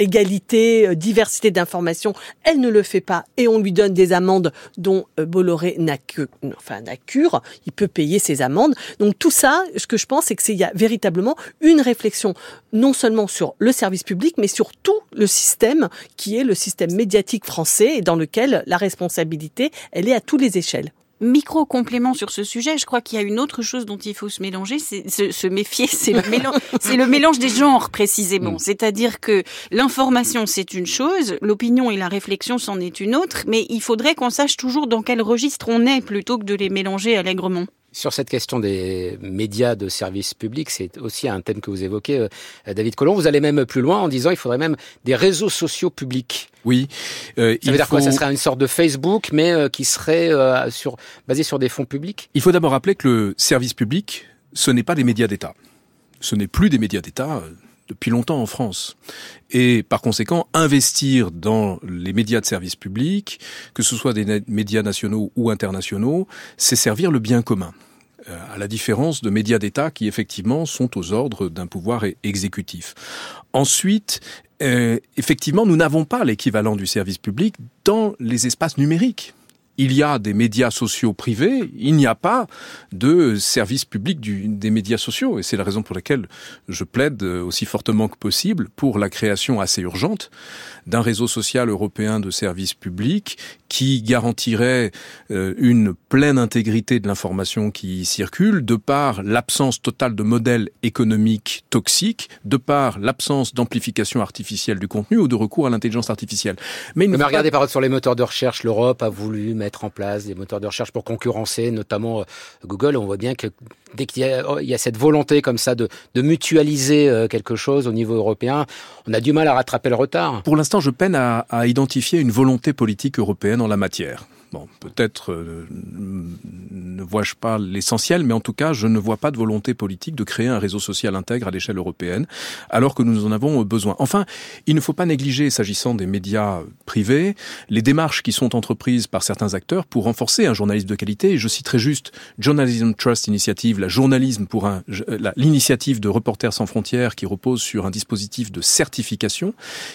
égalité, diversité d'informations, elle ne le fait pas et on lui donne des amendes dont Bolloré n'a que, enfin n'a cure, il peut payer ses amendes. Donc tout ça, ce que je pense, c'est que c'est il y a véritablement une réflexion non seulement sur le service public, mais sur tout le système qui est le système médiatique français et dans lequel la responsabilité, elle est à toutes les échelles micro complément sur ce sujet, je crois qu'il y a une autre chose dont il faut se mélanger, c'est se, se, méfier, c'est le mélange, c'est le mélange des genres précisément. Mm. C'est-à-dire que l'information c'est une chose, l'opinion et la réflexion c'en est une autre, mais il faudrait qu'on sache toujours dans quel registre on est plutôt que de les mélanger allègrement. Sur cette question des médias de service public, c'est aussi un thème que vous évoquez, euh, David Collomb. Vous allez même plus loin en disant il faudrait même des réseaux sociaux publics. Oui. Euh, ça veut dire faut... quoi? Ça serait une sorte de Facebook, mais euh, qui serait euh, sur, basé sur des fonds publics? Il faut d'abord rappeler que le service public, ce n'est pas des médias d'État. Ce n'est plus des médias d'État depuis longtemps en France. Et par conséquent, investir dans les médias de service public, que ce soit des médias nationaux ou internationaux, c'est servir le bien commun à la différence de médias d'État qui effectivement sont aux ordres d'un pouvoir exécutif. Ensuite, euh, effectivement, nous n'avons pas l'équivalent du service public dans les espaces numériques il y a des médias sociaux privés, il n'y a pas de service public du, des médias sociaux. Et c'est la raison pour laquelle je plaide aussi fortement que possible pour la création assez urgente d'un réseau social européen de services publics qui garantirait euh, une pleine intégrité de l'information qui circule, de par l'absence totale de modèles économiques toxiques, de par l'absence d'amplification artificielle du contenu ou de recours à l'intelligence artificielle. Mais, Mais regardez par exemple sur les moteurs de recherche, l'Europe a voulu mettre en place des moteurs de recherche pour concurrencer, notamment euh, Google. On voit bien que dès qu'il y, oh, a cette volonté comme ça de, mutualiser euh, quelque chose au niveau européen, on a du mal à rattraper le retard. Pour l'instant, je peine à identifier une volonté politique européenne en la matière. Bon, peut-être euh, ne vois-je pas l'essentiel, mais en tout cas, je ne vois pas de volonté politique de créer un réseau social intègre à l'échelle européenne, alors que nous en avons besoin. Enfin, il ne faut pas négliger, s'agissant des médias privés, les démarches qui sont entreprises par certains acteurs pour renforcer un journalisme de qualité. Et je citerai juste Journalism Trust Initiative, la journalisme pour un, l'initiative de Reporters sans frontières qui repose sur un dispositif de certification,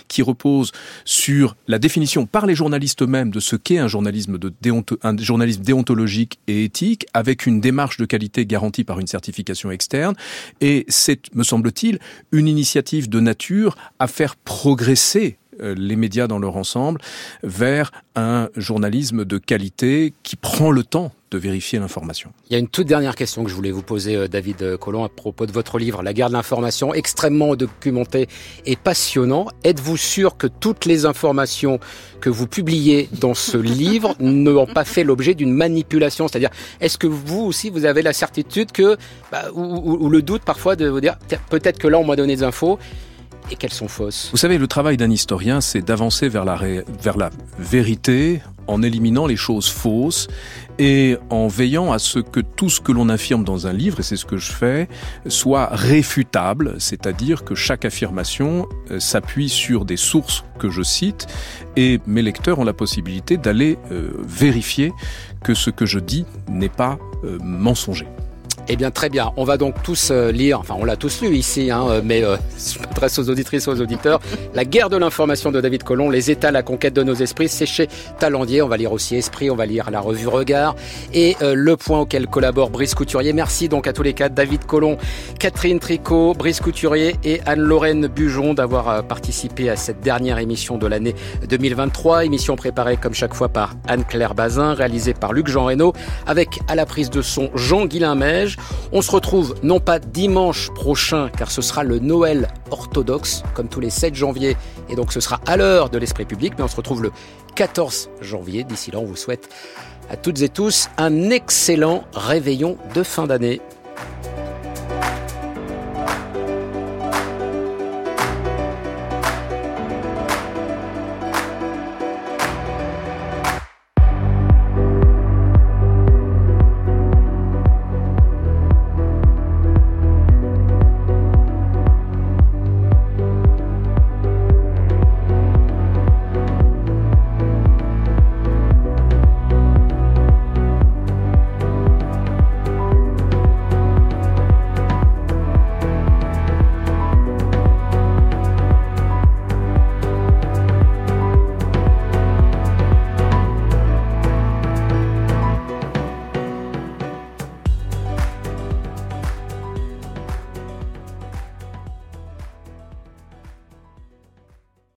qui repose sur la définition par les journalistes eux-mêmes de ce qu'est un journalisme de déonto, un journalisme déontologique et éthique, avec une démarche de qualité garantie par une certification externe. Et c'est, me semble-t-il, une initiative de nature à faire progresser les médias dans leur ensemble vers un journalisme de qualité qui prend le temps de vérifier l'information. Il y a une toute dernière question que je voulais vous poser, David Collomb, à propos de votre livre, La guerre de l'information, extrêmement documenté et passionnant. Êtes-vous sûr que toutes les informations que vous publiez dans ce livre n'ont pas fait l'objet d'une manipulation? C'est-à-dire, est-ce que vous aussi, vous avez la certitude que, bah, ou, ou, ou le doute parfois de vous dire, peut-être que là, on m'a donné des infos, Vous savez, le travail d'un historien, c'est d'avancer vers la, ré... vers la vérité en éliminant les choses fausses et en veillant à ce que tout ce que l'on affirme dans un livre, et c'est ce que je fais, soit réfutable, c'est-à-dire que chaque affirmation euh, s'appuie sur des sources que je cite, et mes lecteurs ont la possibilité d'aller euh, vérifier que ce que je dis n'est pas euh, mensonger. Eh bien, très bien. On va donc tous euh, lire, enfin, on l'a tous lu ici, hein, mais euh, je m'adresse aux auditrices, aux auditeurs. La guerre de l'information de David Colomb, Les États, la conquête de nos esprits, c'est chez Talandier. On va lire aussi Esprit, on va lire la revue Regard et euh, Le Point auquel collabore Brice Couturier. Merci donc à tous les quatre, David Colomb, Catherine Tricot, Brice Couturier et Anne-Lorraine Bujon d'avoir euh, participé à cette dernière émission de l'année 2023. Émission préparée comme chaque fois par Anne-Claire Bazin, réalisée par Luc-Jean Reynaud, avec à la prise de son Jean-Guilain On se retrouve non pas dimanche prochain, car ce sera le Noël orthodoxe, comme tous les 7 janvier, et donc ce sera à l'heure de l'esprit public, mais on se retrouve le 14 janvier. D'ici là, on vous souhaite À toutes et tous, un excellent réveillon de fin d'année.